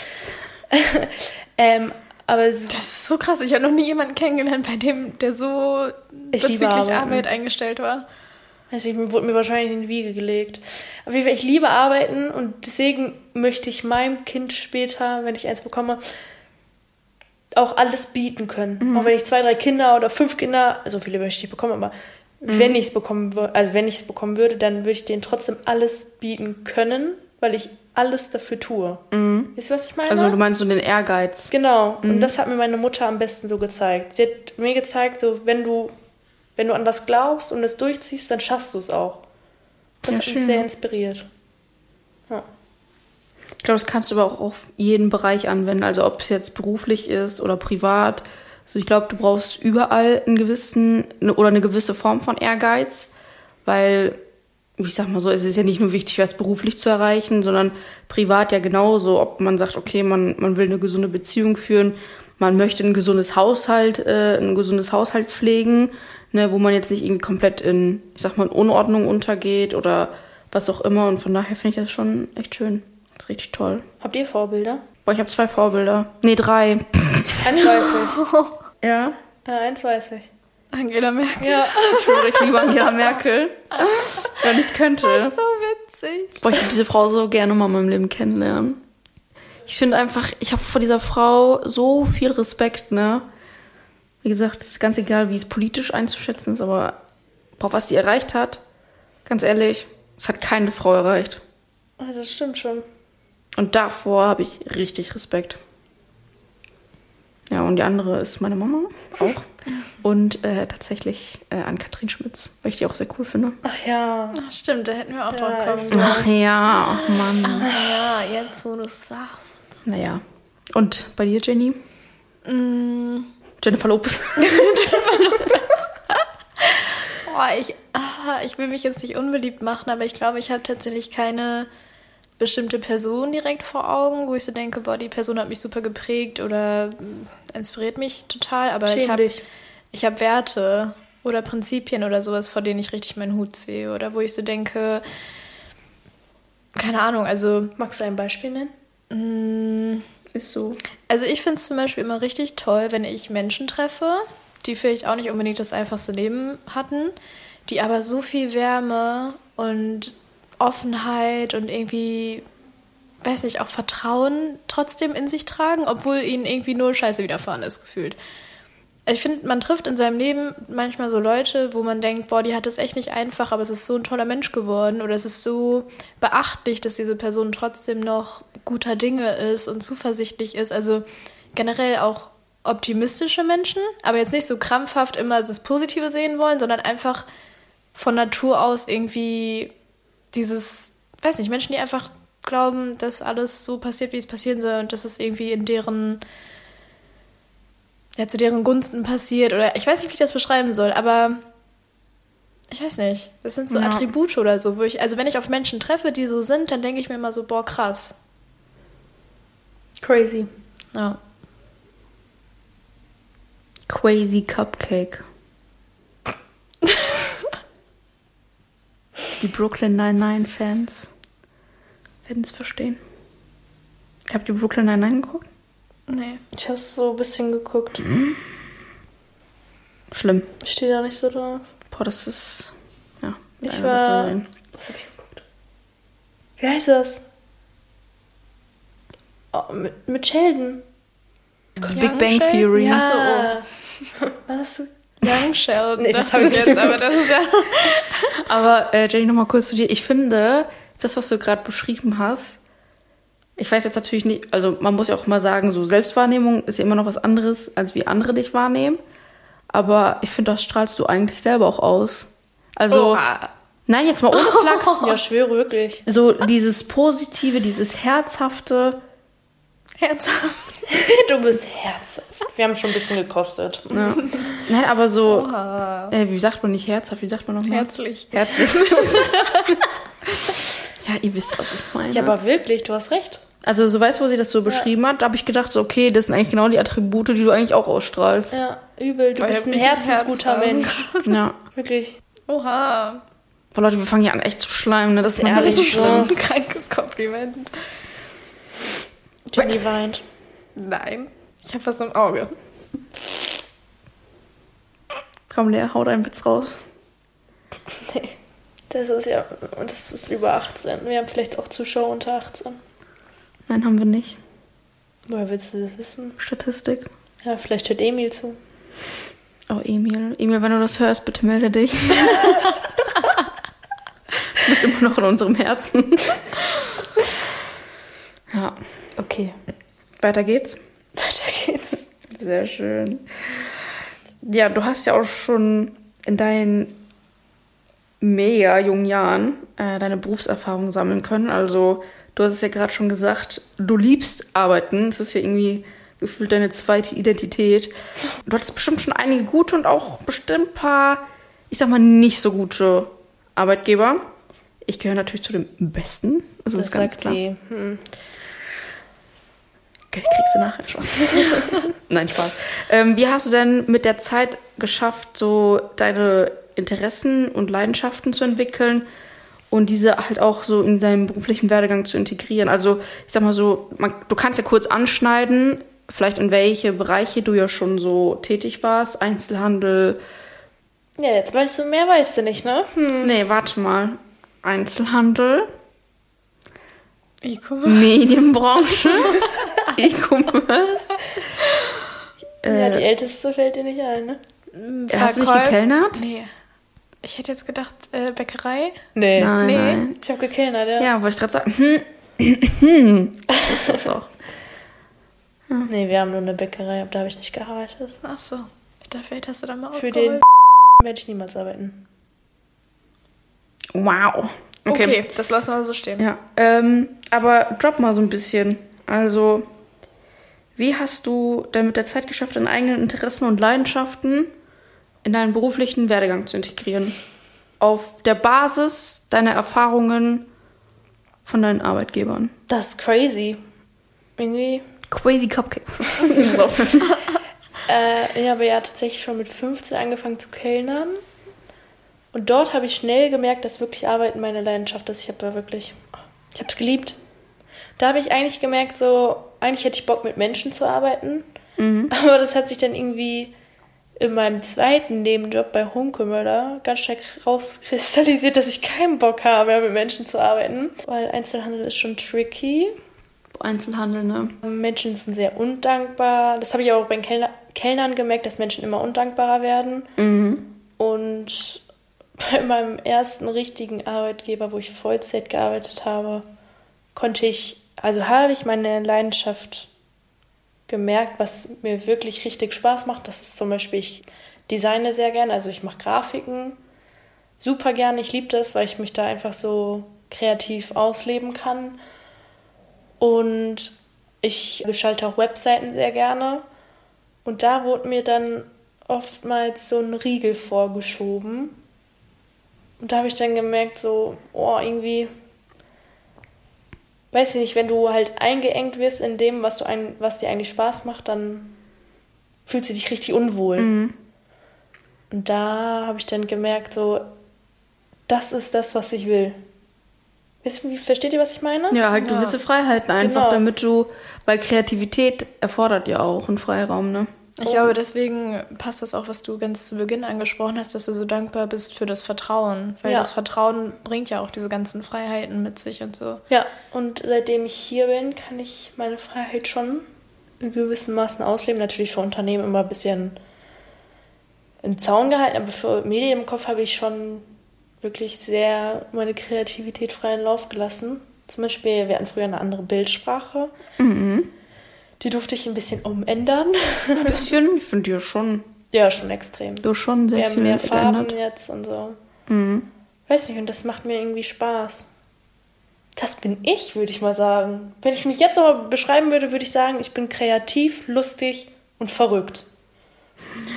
ähm, aber das ist so krass. Ich habe noch nie jemanden kennengelernt, bei dem der so bezüglich Arbeit eingestellt war. Also ich wurde mir wahrscheinlich in die Wiege gelegt. Auf jeden Fall, ich liebe Arbeiten und deswegen möchte ich meinem Kind später, wenn ich eins bekomme, auch alles bieten können. Mhm. Auch wenn ich zwei, drei Kinder oder fünf Kinder, so viele möchte ich nicht bekommen, aber Mhm. Wenn ich es bekommen würde, also wenn ich es bekommen würde, dann würde ich denen trotzdem alles bieten können, weil ich alles dafür tue. Mhm. Wisst ihr, was ich meine? Also du meinst so den Ehrgeiz. Genau. Mhm. Und das hat mir meine Mutter am besten so gezeigt. Sie hat mir gezeigt, so wenn du, wenn du an was glaubst und es durchziehst, dann schaffst du es auch. Das ja, hat schön. mich sehr inspiriert. Ja. Ich glaube, das kannst du aber auch auf jeden Bereich anwenden. Also ob es jetzt beruflich ist oder privat also ich glaube, du brauchst überall einen gewissen oder eine gewisse Form von Ehrgeiz, weil ich sag mal so, es ist ja nicht nur wichtig, was beruflich zu erreichen, sondern privat ja genauso. Ob man sagt, okay, man, man will eine gesunde Beziehung führen, man möchte ein gesundes Haushalt, äh, ein gesundes Haushalt pflegen, ne, wo man jetzt nicht irgendwie komplett in, ich sag mal, in Unordnung untergeht oder was auch immer. Und von daher finde ich das schon echt schön. Das ist richtig toll. Habt ihr Vorbilder? Boah, ich habe zwei Vorbilder. Nee, drei. Eins weiß ich. Ja? Ja, eins weiß ich. Angela Merkel. Ja. Ich schwöre, ich liebe Angela Merkel. Wenn ich könnte. Das ist so witzig. Boah, ich würde diese Frau so gerne mal in meinem Leben kennenlernen. Ich finde einfach, ich habe vor dieser Frau so viel Respekt, ne? Wie gesagt, es ist ganz egal, wie es politisch einzuschätzen ist, aber boah, was sie erreicht hat, ganz ehrlich, es hat keine Frau erreicht. Ah, das stimmt schon. Und davor habe ich richtig Respekt. Ja, und die andere ist meine Mama auch. Und äh, tatsächlich äh, an Katrin Schmitz, weil ich die auch sehr cool finde. Ach ja. Ach, stimmt, da hätten wir auch ja, drauf kommen. Ach ja, oh Mann. Ach ja, jetzt wo du es sagst. Naja. Und bei dir, Jenny? Mm. Jennifer Lopez. Jennifer Lopez. oh, ich, ah, ich will mich jetzt nicht unbeliebt machen, aber ich glaube, ich habe tatsächlich keine bestimmte Person direkt vor Augen, wo ich so denke, boah, die Person hat mich super geprägt oder inspiriert mich total, aber Schäm ich habe ich hab Werte oder Prinzipien oder sowas, vor denen ich richtig meinen Hut sehe oder wo ich so denke, keine Ahnung, also. Magst du ein Beispiel nennen? Mm, ist so. Also ich finde es zum Beispiel immer richtig toll, wenn ich Menschen treffe, die vielleicht auch nicht unbedingt das einfachste Leben hatten, die aber so viel Wärme und Offenheit und irgendwie, weiß nicht, auch Vertrauen trotzdem in sich tragen, obwohl ihnen irgendwie nur Scheiße widerfahren ist, gefühlt. Ich finde, man trifft in seinem Leben manchmal so Leute, wo man denkt, boah, die hat es echt nicht einfach, aber es ist so ein toller Mensch geworden oder es ist so beachtlich, dass diese Person trotzdem noch guter Dinge ist und zuversichtlich ist. Also generell auch optimistische Menschen, aber jetzt nicht so krampfhaft immer das Positive sehen wollen, sondern einfach von Natur aus irgendwie dieses, weiß nicht, Menschen, die einfach glauben, dass alles so passiert, wie es passieren soll und dass es irgendwie in deren, ja, zu deren Gunsten passiert oder ich weiß nicht, wie ich das beschreiben soll, aber ich weiß nicht, das sind so ja. Attribute oder so, wo ich, also wenn ich auf Menschen treffe, die so sind, dann denke ich mir immer so, boah, krass. Crazy. Ja. Crazy Cupcake. Die Brooklyn Nine-Nine-Fans werden es verstehen. Habt ihr Brooklyn Nine-Nine geguckt? Nee. Ich habe so ein bisschen geguckt. Mhm. Schlimm. Ich stehe da nicht so drauf. Boah, das ist. Ja. Ich war. Was habe ich geguckt? Wie heißt das? Oh, mit, mit Sheldon. Big Bang Sheldon? Theory. Ja. Achso, oh. Was hast du? Young Sheldon. Nee, das habe ich jetzt, aber das ist ja. aber äh, Jenny, nochmal kurz zu dir. Ich finde, das, was du gerade beschrieben hast, ich weiß jetzt natürlich nicht, also man muss ja auch mal sagen, so Selbstwahrnehmung ist ja immer noch was anderes, als wie andere dich wahrnehmen. Aber ich finde, das strahlst du eigentlich selber auch aus. Also, Oha. nein, jetzt mal ohne Flachs. Ja, schwöre wirklich. So dieses Positive, dieses Herzhafte. Herzhaft. Du bist herzhaft. Wir haben schon ein bisschen gekostet. Ja. Nein, aber so, Oha. äh, wie sagt man nicht herzhaft, wie sagt man nochmal? Herzlich. Herzlich. ja, ihr wisst, was ich meine. Ja, aber wirklich, du hast recht. also, so weißt du, wo sie das so beschrieben hat, da habe ich gedacht, so, okay, das sind eigentlich genau die Attribute, die du eigentlich auch ausstrahlst. Ja, übel. Du ich bist ein herzensguter. Mensch. Ja. Wirklich. Oha. Boah, Leute, wir fangen hier an, echt zu schleimen, ne? Das ist manchmal Ehrlich, richtig so. Ein krankes Kompliment. Jenny weint. Nein. Ich habe was im Auge. Komm, Lea, hau deinen Witz raus. Nee. Das ist ja, und das ist über 18. Wir haben vielleicht auch Zuschauer unter 18. Nein, haben wir nicht. Woher willst du das wissen? Statistik. Ja, vielleicht hört Emil zu. Oh, Emil. Emil, wenn du das hörst, bitte melde dich. du bist immer noch in unserem Herzen. ja, Okay, weiter geht's. weiter geht's. Sehr schön. Ja, du hast ja auch schon in deinen mega jungen Jahren äh, deine Berufserfahrung sammeln können. Also, du hast es ja gerade schon gesagt, du liebst arbeiten. Das ist ja irgendwie gefühlt deine zweite Identität. Du hattest bestimmt schon einige gute und auch bestimmt ein paar, ich sag mal, nicht so gute Arbeitgeber. Ich gehöre natürlich zu den Besten. Das, Das ist ganz sagt klar. sie. Hm. Geld kriegst du nachher Spaß. Nein, Spaß. Ähm, wie hast du denn mit der Zeit geschafft, so deine Interessen und Leidenschaften zu entwickeln und diese halt auch so in deinem beruflichen Werdegang zu integrieren? Also, ich sag mal so, man, du kannst ja kurz anschneiden, vielleicht in welche Bereiche du ja schon so tätig warst. Einzelhandel. Ja, jetzt weißt du, mehr weißt du nicht, ne? Hm. Nee, warte mal. Einzelhandel, E-Commerce. Medienbranche, E-Commerce. Ja, die Äh, älteste fällt dir nicht ein, ne? hast du nicht gekellnert? Nee. Ich hätte jetzt gedacht, äh, Bäckerei. Nee. Nein, Nee. nein. Ich habe gekellnert, ja. Ja, wollte ich gerade sagen. Hm. ist das doch. Nee, wir haben nur eine Bäckerei, aber da habe ich nicht gearbeitet. Ach so. Vielleicht hast du da mal Für ausgeholt. den werde ich niemals arbeiten. Wow. Okay. Okay. das lassen wir so stehen. Ja. Ähm, aber drop mal so ein bisschen. Also, wie hast du denn mit der Zeit geschafft, deine eigenen Interessen und Leidenschaften in deinen beruflichen Werdegang zu integrieren? Auf der Basis deiner Erfahrungen von deinen Arbeitgebern. Das ist crazy. Irgendwie. Crazy Cupcake. Äh, ich habe ja tatsächlich schon mit 15 angefangen zu kellnern. Und dort habe ich schnell gemerkt, dass wirklich Arbeiten meine Leidenschaft ist. Ich habe da wirklich, ich habe es geliebt. Da habe ich eigentlich gemerkt, so, eigentlich hätte ich Bock mit Menschen zu arbeiten. Aber das hat sich dann irgendwie in meinem zweiten Nebenjob bei Hunkemöller ganz stark rauskristallisiert, dass ich keinen Bock habe, mit Menschen zu arbeiten. Weil Einzelhandel ist schon tricky. Einzelhandel, ne? Menschen sind sehr undankbar. Das habe ich auch bei den Kellner Kellnern gemerkt, dass Menschen immer undankbarer werden. Und bei meinem ersten richtigen Arbeitgeber, wo ich Vollzeit gearbeitet habe, konnte ich, also habe ich meine Leidenschaft gemerkt, was mir wirklich richtig Spaß macht. Das ist zum Beispiel, ich designe sehr gerne, also ich mache Grafiken super gerne. Ich liebe das, weil ich mich da einfach so kreativ ausleben kann. Und ich gestalte auch Webseiten sehr gerne. Und da wurde mir dann oftmals so ein Riegel vorgeschoben. Und da habe ich dann gemerkt, so, oh, irgendwie, weiß ich nicht, wenn du halt eingeengt wirst in dem, was, du ein, was dir eigentlich Spaß macht, dann fühlst du dich richtig unwohl. Mhm. Und da habe ich dann gemerkt, so, das ist das, was ich will. Wisst versteht ihr, was ich meine? Ja, halt Ja. gewisse Freiheiten einfach, Genau. damit du, weil Kreativität erfordert ja auch einen Freiraum, ne? Ich glaube, deswegen passt das auch, was du ganz zu Beginn angesprochen hast, dass du so dankbar bist für das Vertrauen. Weil Ja. das Vertrauen bringt ja auch diese ganzen Freiheiten mit sich und so. Ja, und seitdem ich hier bin, kann ich meine Freiheit schon in gewissen Maßen ausleben. Natürlich für Unternehmen immer ein bisschen im Zaun gehalten, aber für Medien im Kopf habe ich schon wirklich sehr meine Kreativität freien Lauf gelassen. Zum Beispiel, wir hatten früher eine andere Bildsprache. Mhm. Die durfte ich ein bisschen umändern. Ein bisschen, ich finde dir schon, ja, schon extrem. du schon sehr Wir haben viel mehr Farben verändert. jetzt und so. Mhm. Weiß nicht, und das macht mir irgendwie Spaß. Das bin ich, würde ich mal sagen. Wenn ich mich jetzt aber beschreiben würde, würde ich sagen, ich bin kreativ, lustig und verrückt.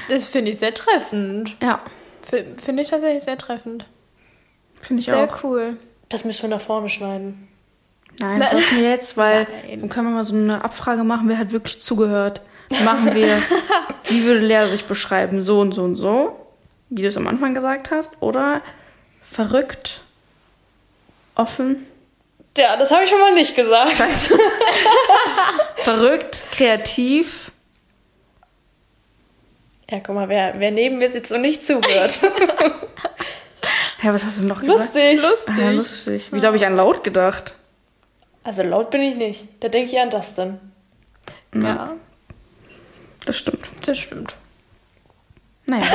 Das finde ich sehr treffend. Ja, Finde ich tatsächlich sehr treffend. finde ich Sehr auch. cool. Das müssen wir nach vorne schneiden. Nein, das lassen wir jetzt, weil Nein. dann können wir mal so eine Abfrage machen, wer hat wirklich zugehört. Machen wir, wie würde Lea sich beschreiben, so und so und so, wie du es am Anfang gesagt hast, oder verrückt, offen, Ja, das habe ich schon mal nicht gesagt. weißt du? verrückt, kreativ, Ja, guck mal, wer, wer neben mir sitzt und nicht zuhört. Hä, was hast du noch gesagt? Lustig. Ah, ja, lustig. Wieso habe ich an laut gedacht? Also laut bin ich nicht. Da denke ich an das dann. Ja, Das stimmt. das stimmt. Naja,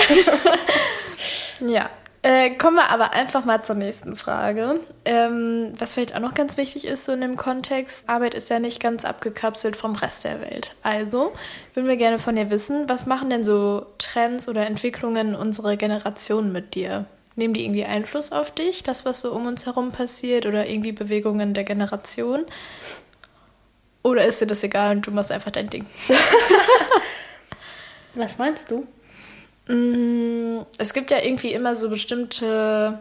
Ja. Äh, kommen wir aber einfach mal zur nächsten Frage. Ähm, was vielleicht auch noch ganz wichtig ist, so in dem Kontext, Arbeit ist ja nicht ganz abgekapselt vom Rest der Welt. Also würden wir gerne von dir wissen, was machen denn so Trends oder Entwicklungen unserer Generation mit dir? Nehmen die irgendwie Einfluss auf dich, das, was so um uns herum passiert, oder irgendwie Bewegungen der Generation? Oder ist dir das egal und du machst einfach dein Ding? Was meinst du? Mm, Es gibt ja irgendwie immer so bestimmte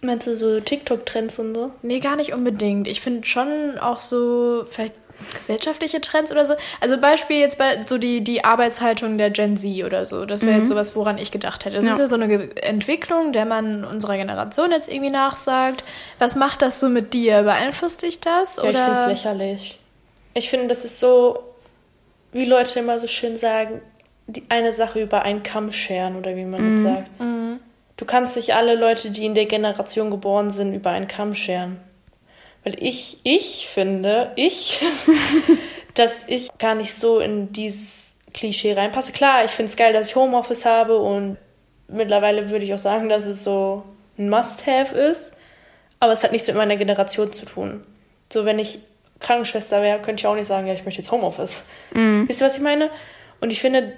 Meinst du so TikTok-Trends und so? Nee, gar nicht unbedingt. Ich finde schon auch so vielleicht gesellschaftliche Trends oder so. Also Beispiel jetzt bei so die, die Arbeitshaltung der Gen Z oder so. Das wäre jetzt sowas, woran ich gedacht hätte. Das Ja. ist ja so eine Ge Entwicklung, der man unserer Generation jetzt irgendwie nachsagt. Was macht das so mit dir? Beeinflusst dich das? Ja, ich finde es lächerlich. Ich finde, das ist so, wie Leute immer so schön sagen, die eine Sache über einen Kamm scheren oder wie man das sagt. Du kannst nicht alle Leute, die in der Generation geboren sind, über einen Kamm scheren. Weil ich, ich finde, ich, dass ich gar nicht so in dieses Klischee reinpasse. Klar, ich finde es geil, dass ich Homeoffice habe und mittlerweile würde ich auch sagen, dass es so ein Must-Have ist. Aber es hat nichts mit meiner Generation zu tun. So, wenn ich Krankenschwester wäre, könnte ich auch nicht sagen, ja, ich möchte jetzt Homeoffice. Wisst ihr, was ich meine? Und ich finde,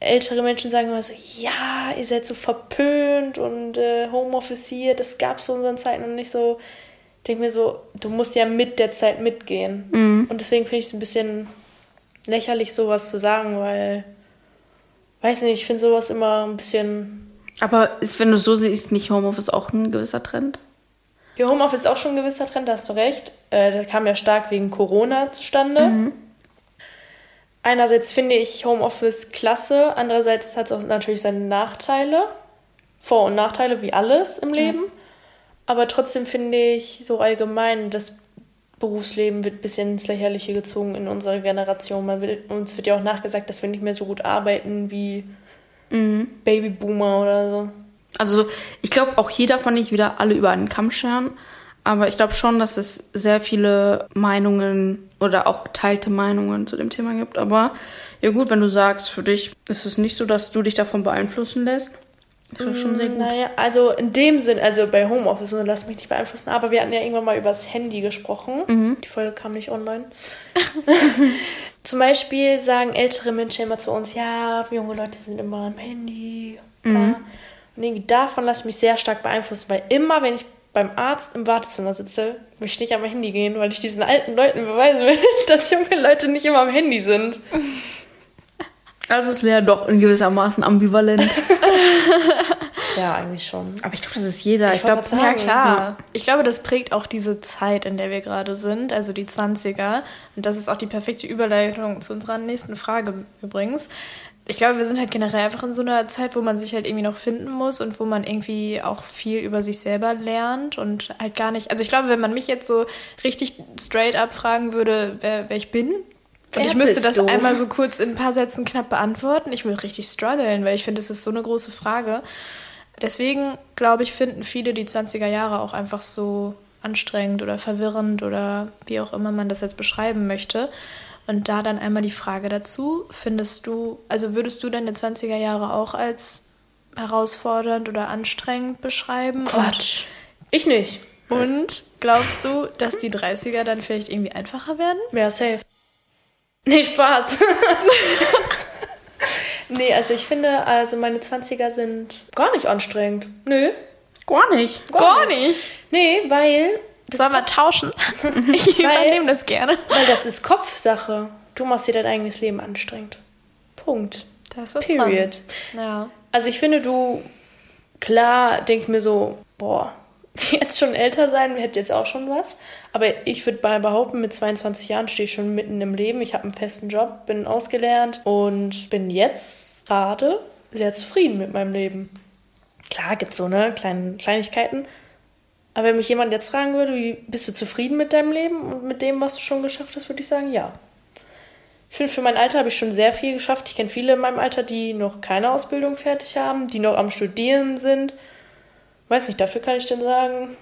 ältere Menschen sagen immer so, ja, ihr seid so verpönt und äh, Homeoffice hier, das gab es zu unseren Zeiten und nicht so. Ich denke mir so, du musst ja mit der Zeit mitgehen. Und deswegen finde ich es ein bisschen lächerlich, sowas zu sagen, weil, weiß nicht, ich finde sowas immer ein bisschen. aber ist, wenn du so siehst, nicht Homeoffice auch ein gewisser Trend? Ja, Homeoffice ist auch schon ein gewisser Trend, da hast du recht. Äh, das kam ja stark wegen Corona zustande. Einerseits finde ich Homeoffice klasse, andererseits hat es auch natürlich seine Nachteile. Vor- und Nachteile wie alles im Leben. Aber trotzdem finde ich so allgemein, das Berufsleben wird ein bisschen ins Lächerliche gezogen in unserer Generation. Man will, uns wird ja auch nachgesagt, dass wir nicht mehr so gut arbeiten wie Babyboomer oder so. Also ich glaube auch hier davon nicht wieder alle über einen Kamm scheren. Aber ich glaube schon, dass es sehr viele Meinungen oder auch geteilte Meinungen zu dem Thema gibt. Aber ja gut, wenn du sagst, für dich ist es nicht so, dass du dich davon beeinflussen lässt. Ist das schon sehr gut. Naja, also in dem Sinn, also bei Homeoffice, und lass mich nicht beeinflussen, aber wir hatten ja irgendwann mal über das Handy gesprochen. Die Folge kam nicht online. Zum Beispiel sagen ältere Menschen immer zu uns, ja, junge Leute sind immer am Handy. bla. Und irgendwie davon lasse ich mich sehr stark beeinflussen, weil immer, wenn ich beim Arzt im Wartezimmer sitze, möchte ich nicht mein Handy gehen, weil ich diesen alten Leuten beweisen will, dass junge Leute nicht immer am Handy sind. Also ist Lea doch in gewissermaßen ambivalent. Ja, eigentlich schon. Aber ich glaube, das ist jeder. Ich, Ich glaube, Ja, klar. Ich glaube, das prägt auch diese Zeit, in der wir gerade sind, also die 20er. Und das ist auch die perfekte Überleitung zu unserer nächsten Frage übrigens. Ich glaube, wir sind halt generell einfach in so einer Zeit, wo man sich halt irgendwie noch finden muss und wo man irgendwie auch viel über sich selber lernt und halt gar nicht. Also ich glaube, wenn man mich jetzt so richtig straight up fragen würde, wer, wer ich bin, und ich müsste das du? einmal so kurz in ein paar Sätzen knapp beantworten, ich würde richtig strugglen, weil ich finde, das ist so eine große Frage. Deswegen, glaube ich, finden viele die 20er Jahre auch einfach so anstrengend oder verwirrend oder wie auch immer man das jetzt beschreiben möchte. Und da dann einmal die Frage dazu, findest du, also würdest du deine 20er Jahre auch als herausfordernd oder anstrengend beschreiben? Quatsch. Ich nicht. Und glaubst du, dass die 30er dann vielleicht irgendwie einfacher werden? Ja, safe. Nee, Spaß. nee, also ich finde, also meine 20er sind gar nicht anstrengend. Nö. Gar nicht. Gar nicht. Nee, weil. Das Sollen wir tauschen? Ich übernehme das gerne. Weil das ist Kopfsache. Du machst dir dein eigenes Leben anstrengend. Punkt. Da ist was Period. dran. Ja. Also ich finde, du, klar, denk mir so, boah, jetzt schon älter sein, hätte jetzt auch schon was. Aber ich würde behaupten, mit 22 Jahren stehe ich schon mitten im Leben. Ich habe einen festen Job, bin ausgelernt und bin jetzt gerade sehr zufrieden mit meinem Leben. Klar gibt es so ne kleine Kleinigkeiten. Aber wenn mich jemand jetzt fragen würde, wie bist du zufrieden mit deinem Leben und mit dem, was du schon geschafft hast, würde ich sagen, ja. Ich finde, für mein Alter habe ich schon sehr viel geschafft. Ich kenne viele in meinem Alter, die noch keine Ausbildung fertig haben, die noch am Studieren sind. Weiß nicht, dafür kann ich denn sagen.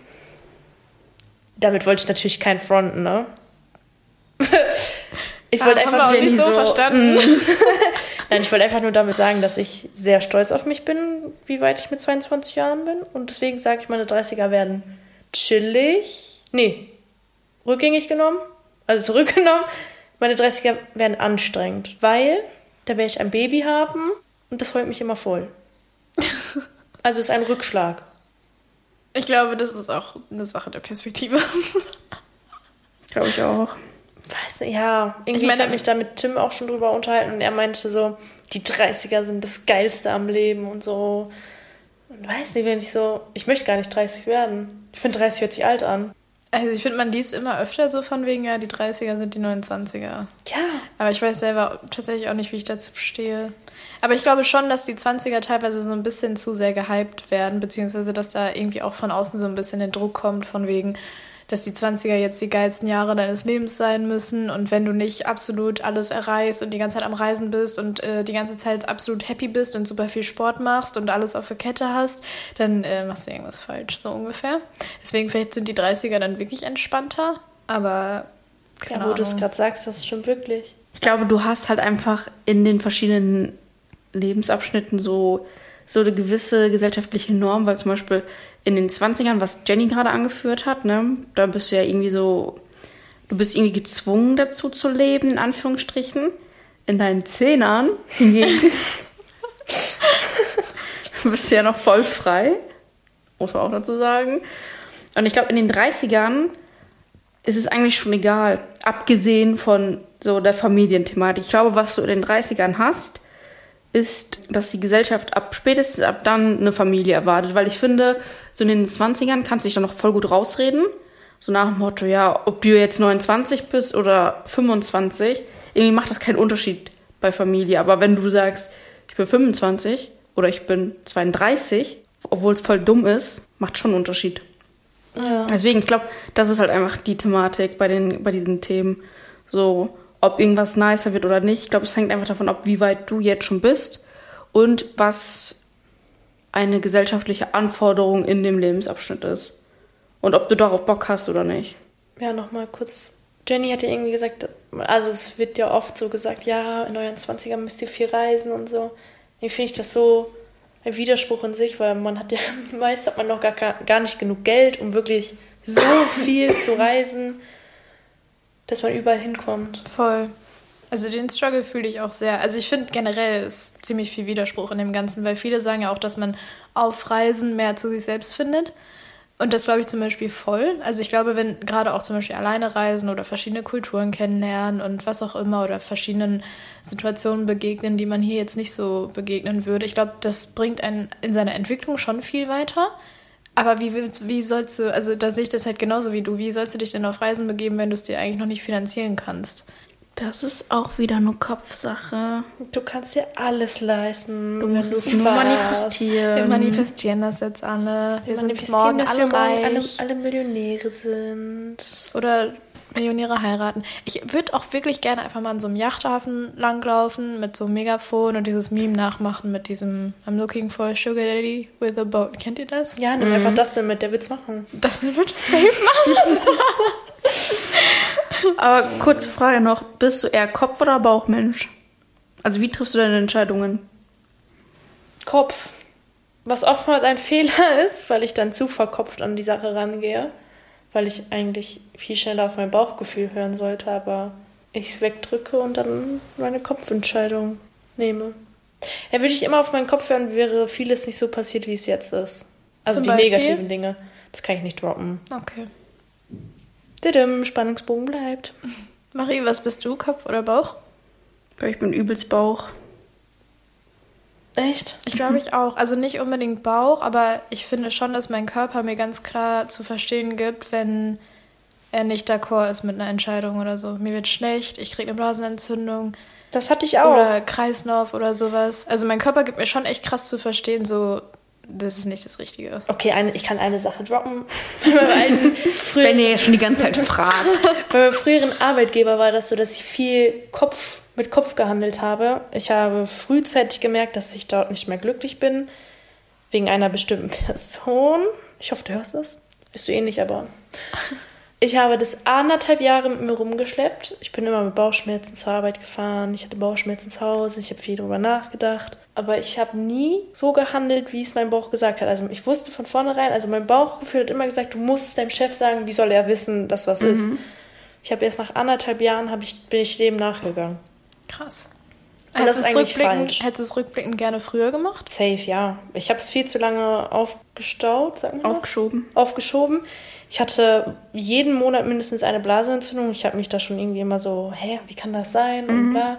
Damit wollte ich natürlich keinen fronten, ne? ich wollte Ah, einfach haben wir auch nicht so verstanden. Nein, ich wollte einfach nur damit sagen, dass ich sehr stolz auf mich bin, wie weit ich mit 22 Jahren bin. Und deswegen sage ich, meine 30er werden chillig. Nee, rückgängig genommen. Also zurückgenommen. Meine 30er werden anstrengend, weil da werde ich ein Baby haben und das heult mich immer voll. Also ist ein Rückschlag. Ich glaube, das ist auch eine Sache der Perspektive. Glaube ich auch. Weiß nicht, ja. Irgendwie, Ich meine- habe mich da mit Tim auch schon drüber unterhalten und er meinte so, die 30er sind das Geilste am Leben und so. Und weiß nicht, wenn ich so, ich möchte gar nicht 30 werden. Ich finde 30 hört sich alt an. Also ich finde, man liest immer öfter so von wegen, ja, die 30er sind die 29er. Ja. Aber ich weiß selber tatsächlich auch nicht, wie ich dazu stehe. Aber ich glaube schon, dass die 20er teilweise so ein bisschen zu sehr gehypt werden, beziehungsweise dass da irgendwie auch von außen so ein bisschen der Druck kommt, von wegen, dass die 20er jetzt die geilsten Jahre deines Lebens sein müssen und wenn du nicht absolut alles erreichst und die ganze Zeit am Reisen bist und äh, die ganze Zeit absolut happy bist und super viel Sport machst und alles auf der Kette hast, dann äh, machst du irgendwas falsch, so ungefähr. Deswegen vielleicht sind die 30er dann wirklich entspannter, aber keine Ja, wo du es gerade sagst, das stimmt wirklich. Ich glaube, du hast halt einfach in den verschiedenen Lebensabschnitten so, so eine gewisse gesellschaftliche Norm, weil zum Beispiel in den 20ern, was Jenny gerade angeführt hat, ne, da bist du ja irgendwie so, du bist irgendwie gezwungen dazu zu leben, in Anführungsstrichen. In deinen Zehnern bist du ja noch voll frei, muss man auch dazu sagen. Und ich glaube, in den 30ern ist es eigentlich schon egal, abgesehen von so der Familienthematik. Ich glaube, was du in den 30ern hast, ist, dass die Gesellschaft ab spätestens ab dann eine Familie erwartet. Weil ich finde, so in den 20ern kannst du dich dann noch voll gut rausreden. So nach dem Motto, ja, ob du jetzt 29 bist oder 25, irgendwie macht das keinen Unterschied bei Familie. Aber wenn du sagst, ich bin 25 oder ich bin 32, obwohl es voll dumm ist, macht schon einen Unterschied. Deswegen, ich glaube, das ist halt einfach die Thematik bei, den, bei diesen Themen. So, ob irgendwas nicer wird oder nicht. Ich glaube, es hängt einfach davon ab, wie weit du jetzt schon bist und was eine gesellschaftliche Anforderung in dem Lebensabschnitt ist. Und ob du darauf Bock hast oder nicht. Ja, nochmal kurz. Jenny hatte irgendwie gesagt, also es wird ja oft so gesagt, ja, in euren 20ern müsst ihr viel reisen und so. Irgendwie finde ich das so ein Widerspruch in sich, weil man hat ja, meist hat man noch gar, gar nicht genug Geld, um wirklich so viel zu reisen, dass man überall hinkommt. Voll. Also den Struggle fühle ich auch sehr. Also ich finde generell ist ziemlich viel Widerspruch in dem Ganzen, weil viele sagen ja auch, dass man auf Reisen mehr zu sich selbst findet. Und das glaube ich zum Beispiel voll. Also ich glaube, wenn gerade auch zum Beispiel alleine reisen oder verschiedene Kulturen kennenlernen und was auch immer oder verschiedenen Situationen begegnen, die man hier jetzt nicht so begegnen würde, ich glaube, das bringt einen in seiner Entwicklung schon viel weiter. Aber wie, willst- wie sollst du, also da sehe ich das halt genauso wie du, wie sollst du dich denn auf Reisen begeben, wenn du es dir eigentlich noch nicht finanzieren kannst? Das ist auch wieder nur Kopfsache. Du kannst dir alles leisten, Du musst du es nur manifestieren. Wir manifestieren das jetzt alle. Wir Wir sind manifestieren, morgen dass alle wir morgen alle, alle Millionäre sind. Oder Millionäre heiraten. Ich würde auch wirklich gerne einfach mal in so einem Yachthafen langlaufen mit so einem Megafon und dieses Meme nachmachen mit diesem I'm looking for a sugar daddy with a boat. Kennt ihr das? Ja, nimm einfach das denn mit, der wird's machen. Das wird es safe machen. Aber kurze Frage noch: Bist du eher Kopf- oder Bauchmensch? Also, wie triffst du deine Entscheidungen? Kopf. Was oftmals ein Fehler ist, weil ich dann zu verkopft an die Sache rangehe. Weil ich eigentlich viel schneller auf mein Bauchgefühl hören sollte, aber ich es wegdrücke und dann meine Kopfentscheidung nehme. Ja, würde ich immer auf meinen Kopf hören, wäre vieles nicht so passiert, wie es jetzt ist. Also Zum die Beispiel? negativen Dinge. Das kann ich nicht droppen. Okay. Didim, Spannungsbogen bleibt. Marie, was bist du, Kopf oder Bauch? Ich bin übelst Bauch. Echt? Ich glaube ich auch. Also nicht unbedingt Bauch, aber ich finde schon, dass mein Körper mir ganz klar zu verstehen gibt, wenn er nicht d'accord ist mit einer Entscheidung oder so. Mir wird schlecht, ich kriege eine Blasenentzündung Das hatte ich auch. oder Kreislauf oder sowas. Also mein Körper gibt mir schon echt krass zu verstehen, so, das ist nicht das Richtige. Okay, eine, ich kann eine Sache droppen. Wenn ihr ja schon die ganze Zeit fragt. bei meinem früheren Arbeitgeber war das so, dass ich viel Kopf mit Kopf gehandelt habe. Ich habe frühzeitig gemerkt, dass ich dort nicht mehr glücklich bin. Wegen einer bestimmten Person. Ich hoffe, du hörst das. Bist du ähnlich, aber. Ich habe das anderthalb Jahre mit mir rumgeschleppt. Ich bin immer mit Bauchschmerzen zur Arbeit gefahren. Ich hatte Bauchschmerzen zu Hause. Ich habe viel darüber nachgedacht. Aber ich habe nie so gehandelt, wie es mein Bauch gesagt hat. Also ich wusste von vornherein, also mein Bauchgefühl hat immer gesagt, du musst es deinem Chef sagen, wie soll er wissen, dass was ist. Ich habe erst nach anderthalb Jahren ich, bin ich dem nachgegangen. Krass. Und das Hättest ist du es eigentlich rückblickend, falsch. hättest du es rückblickend gerne früher gemacht? Safe, ja. Ich habe es viel zu lange aufgestaut, sagt man das? Aufgeschoben. aufgeschoben. Ich hatte jeden Monat mindestens eine Blasenentzündung. Ich habe mich da schon irgendwie immer so, hä, wie kann das sein? Und bla.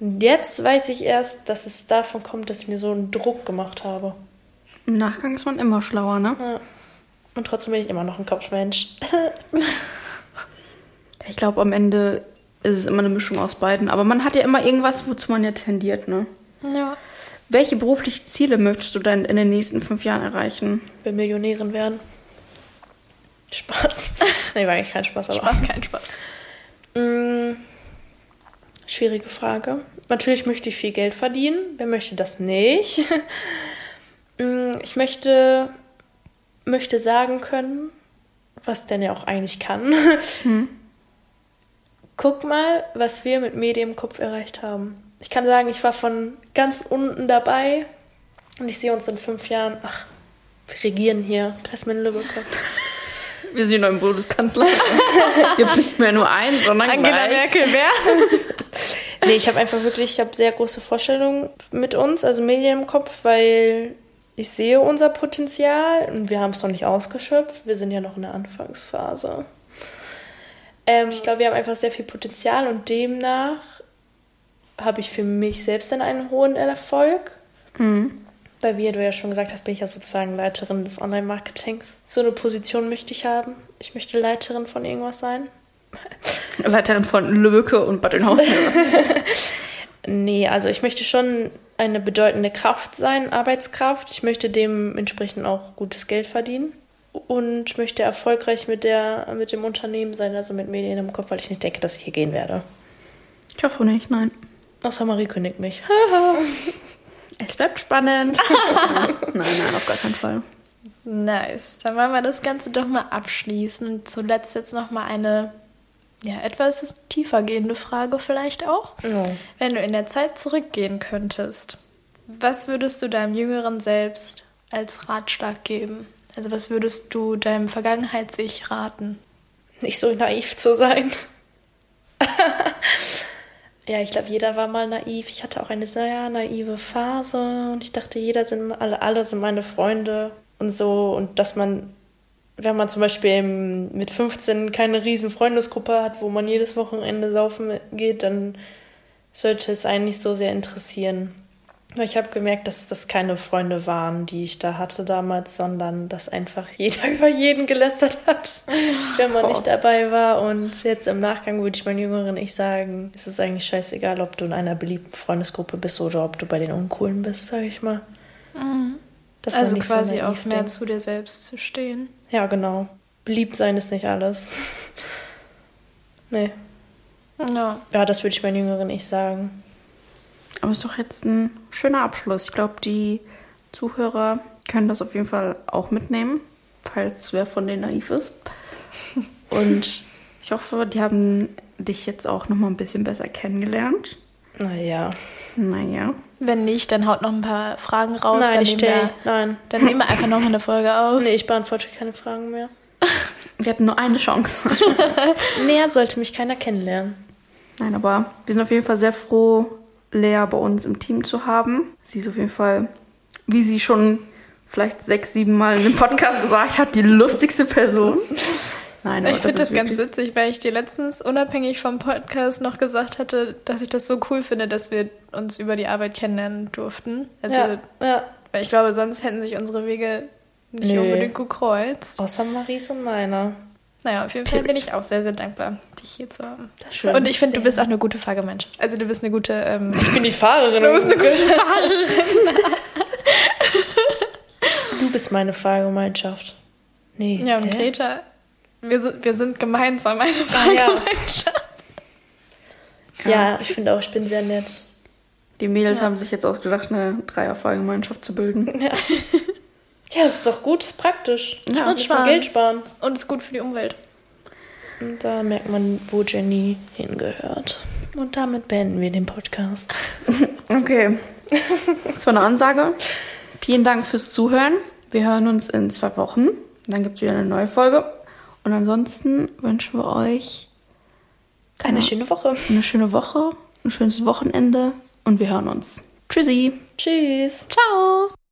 Und jetzt weiß ich erst, dass es davon kommt, dass ich mir so einen Druck gemacht habe. Im Nachgang ist man immer schlauer, ne? Ja. Und trotzdem bin ich immer noch ein Kopfmensch. Ich glaube, am Ende ist es immer eine Mischung aus beiden. Aber man hat ja immer irgendwas, wozu man ja tendiert, ne? Ja. Welche beruflichen Ziele möchtest du denn in den nächsten fünf Jahren erreichen? Will Millionärin werden. Spaß. nee, war eigentlich kein Spaß, aber. Spaß, kein Spaß. Mm, schwierige Frage. Natürlich möchte ich viel Geld verdienen. Wer möchte das nicht? Mm, ich möchte, möchte sagen können, was denn ja auch eigentlich kann. Guck mal, was wir mit Medien im Kopf erreicht haben. Ich kann sagen, ich war von ganz unten dabei und ich sehe uns in fünf Jahren, ach, wir regieren hier, Kreismann Lübeck. Wir sind die neuen Bundeskanzler. Gibt nicht mehr nur einen, sondern Angela gleich. Merkel, wer? Nee, ich habe einfach wirklich, ich habe sehr große Vorstellungen mit uns, also Medien im Kopf, weil ich sehe unser Potenzial und wir haben es noch nicht ausgeschöpft. Wir sind ja noch in der Anfangsphase. Ähm, ich glaube, wir haben einfach sehr viel Potenzial und demnach habe ich für mich selbst dann einen hohen Erfolg. Weil, wie du ja schon gesagt hast, bin ich ja sozusagen Leiterin des Online-Marketings. So eine Position möchte ich haben. Ich möchte Leiterin von irgendwas sein. Leiterin von Lübbecke und Bad. Nee, also ich möchte schon eine bedeutende Kraft sein, Arbeitskraft. Ich möchte dementsprechend auch gutes Geld verdienen und möchte erfolgreich mit, der, mit dem Unternehmen sein, also mit Medien im Kopf, weil ich nicht denke, dass ich hier gehen werde. Ich hoffe nicht, nein. Außer Marie kündigt mich. Es bleibt spannend. nein, nein, auf gar keinen Fall. Nice. Dann wollen wir das Ganze doch mal abschließen. Und zuletzt jetzt noch mal eine ja, etwas tiefer gehende Frage vielleicht auch. Ja. Wenn du in der Zeit zurückgehen könntest, was würdest du deinem jüngeren Selbst als Ratschlag geben? Also was würdest du deinem Vergangenheits-Ich raten? Nicht so naiv zu sein. ja, ich glaube, jeder war mal naiv. Ich hatte auch eine sehr naive Phase und ich dachte, jeder sind alle, alle sind meine Freunde und so. Und dass man, wenn man zum Beispiel mit 15 keine riesen Freundesgruppe hat, wo man jedes Wochenende saufen geht, dann sollte es einen nicht so sehr interessieren. Ich habe gemerkt, dass das keine Freunde waren, die ich da hatte damals, sondern dass einfach jeder über jeden gelästert hat, wenn man nicht dabei war. Und jetzt im Nachgang würde ich meinen Jüngeren ich sagen, es ist eigentlich scheißegal, ob du in einer beliebten Freundesgruppe bist oder ob du bei den Uncoolen bist, sage ich mal. Man also so quasi naiv auch mehr denkt. zu dir selbst zu stehen. Ja, genau. Beliebt sein ist nicht alles. nee. Ja. Ja, das würde ich meinen Jüngeren ich sagen. Aber ist doch jetzt ein schöner Abschluss. Ich glaube, die Zuhörer können das auf jeden Fall auch mitnehmen, falls wer von denen naiv ist. Und ich hoffe, die haben dich jetzt auch noch mal ein bisschen besser kennengelernt. Naja. Naja. Wenn nicht, dann haut noch ein paar Fragen raus. Nein, dann, ich nehmen stell. wir, Nein. dann nehmen wir einfach noch eine Folge auf. Nee, ich beantworte keine Fragen mehr. Wir hatten nur eine Chance. Mehr sollte mich keiner kennenlernen. Nein, aber wir sind auf jeden Fall sehr froh, Lea bei uns im Team zu haben. Sie ist auf jeden Fall, wie sie schon vielleicht sechs, sieben Mal in dem Podcast gesagt hat, die lustigste Person. Nein, aber ich finde das, das ganz witzig, weil ich dir letztens unabhängig vom Podcast noch gesagt hatte, dass ich das so cool finde, dass wir uns über die Arbeit kennenlernen durften. Also, ja, ja. Weil ich glaube, sonst hätten sich unsere Wege nicht Nö. unbedingt gekreuzt. Außer Maries und meiner. Naja, auf jeden Fall bin ich auch sehr, sehr dankbar, dich hier zu haben. Das schön. Und ich finde, du bist auch eine gute Fahrgemeinschaft. Also du bist eine gute... Ähm, ich bin die Fahrerin. Du bist eine gute Fahrerin. du bist meine Fahrgemeinschaft. Nee. Ja, und hä? Greta, wir sind, wir sind gemeinsam eine Fahrgemeinschaft. Ja, ja ich finde auch, ich bin sehr nett. Die Mädels ja. haben sich jetzt ausgedacht, eine Dreierfahrgemeinschaft zu bilden. Ja. Ja, das ist doch gut, ist praktisch. Ja, und sparen. Geld sparen. Und ist gut für die Umwelt. Und da merkt man, wo Jenny hingehört. Und damit beenden wir den Podcast. okay. Das war eine Ansage. Vielen Dank fürs Zuhören. Wir hören uns in zwei Wochen. Dann gibt es wieder eine neue Folge. Und ansonsten wünschen wir euch eine schöne Woche. Eine schöne Woche, ein schönes Wochenende und wir hören uns. Tschüssi. Tschüss. Ciao.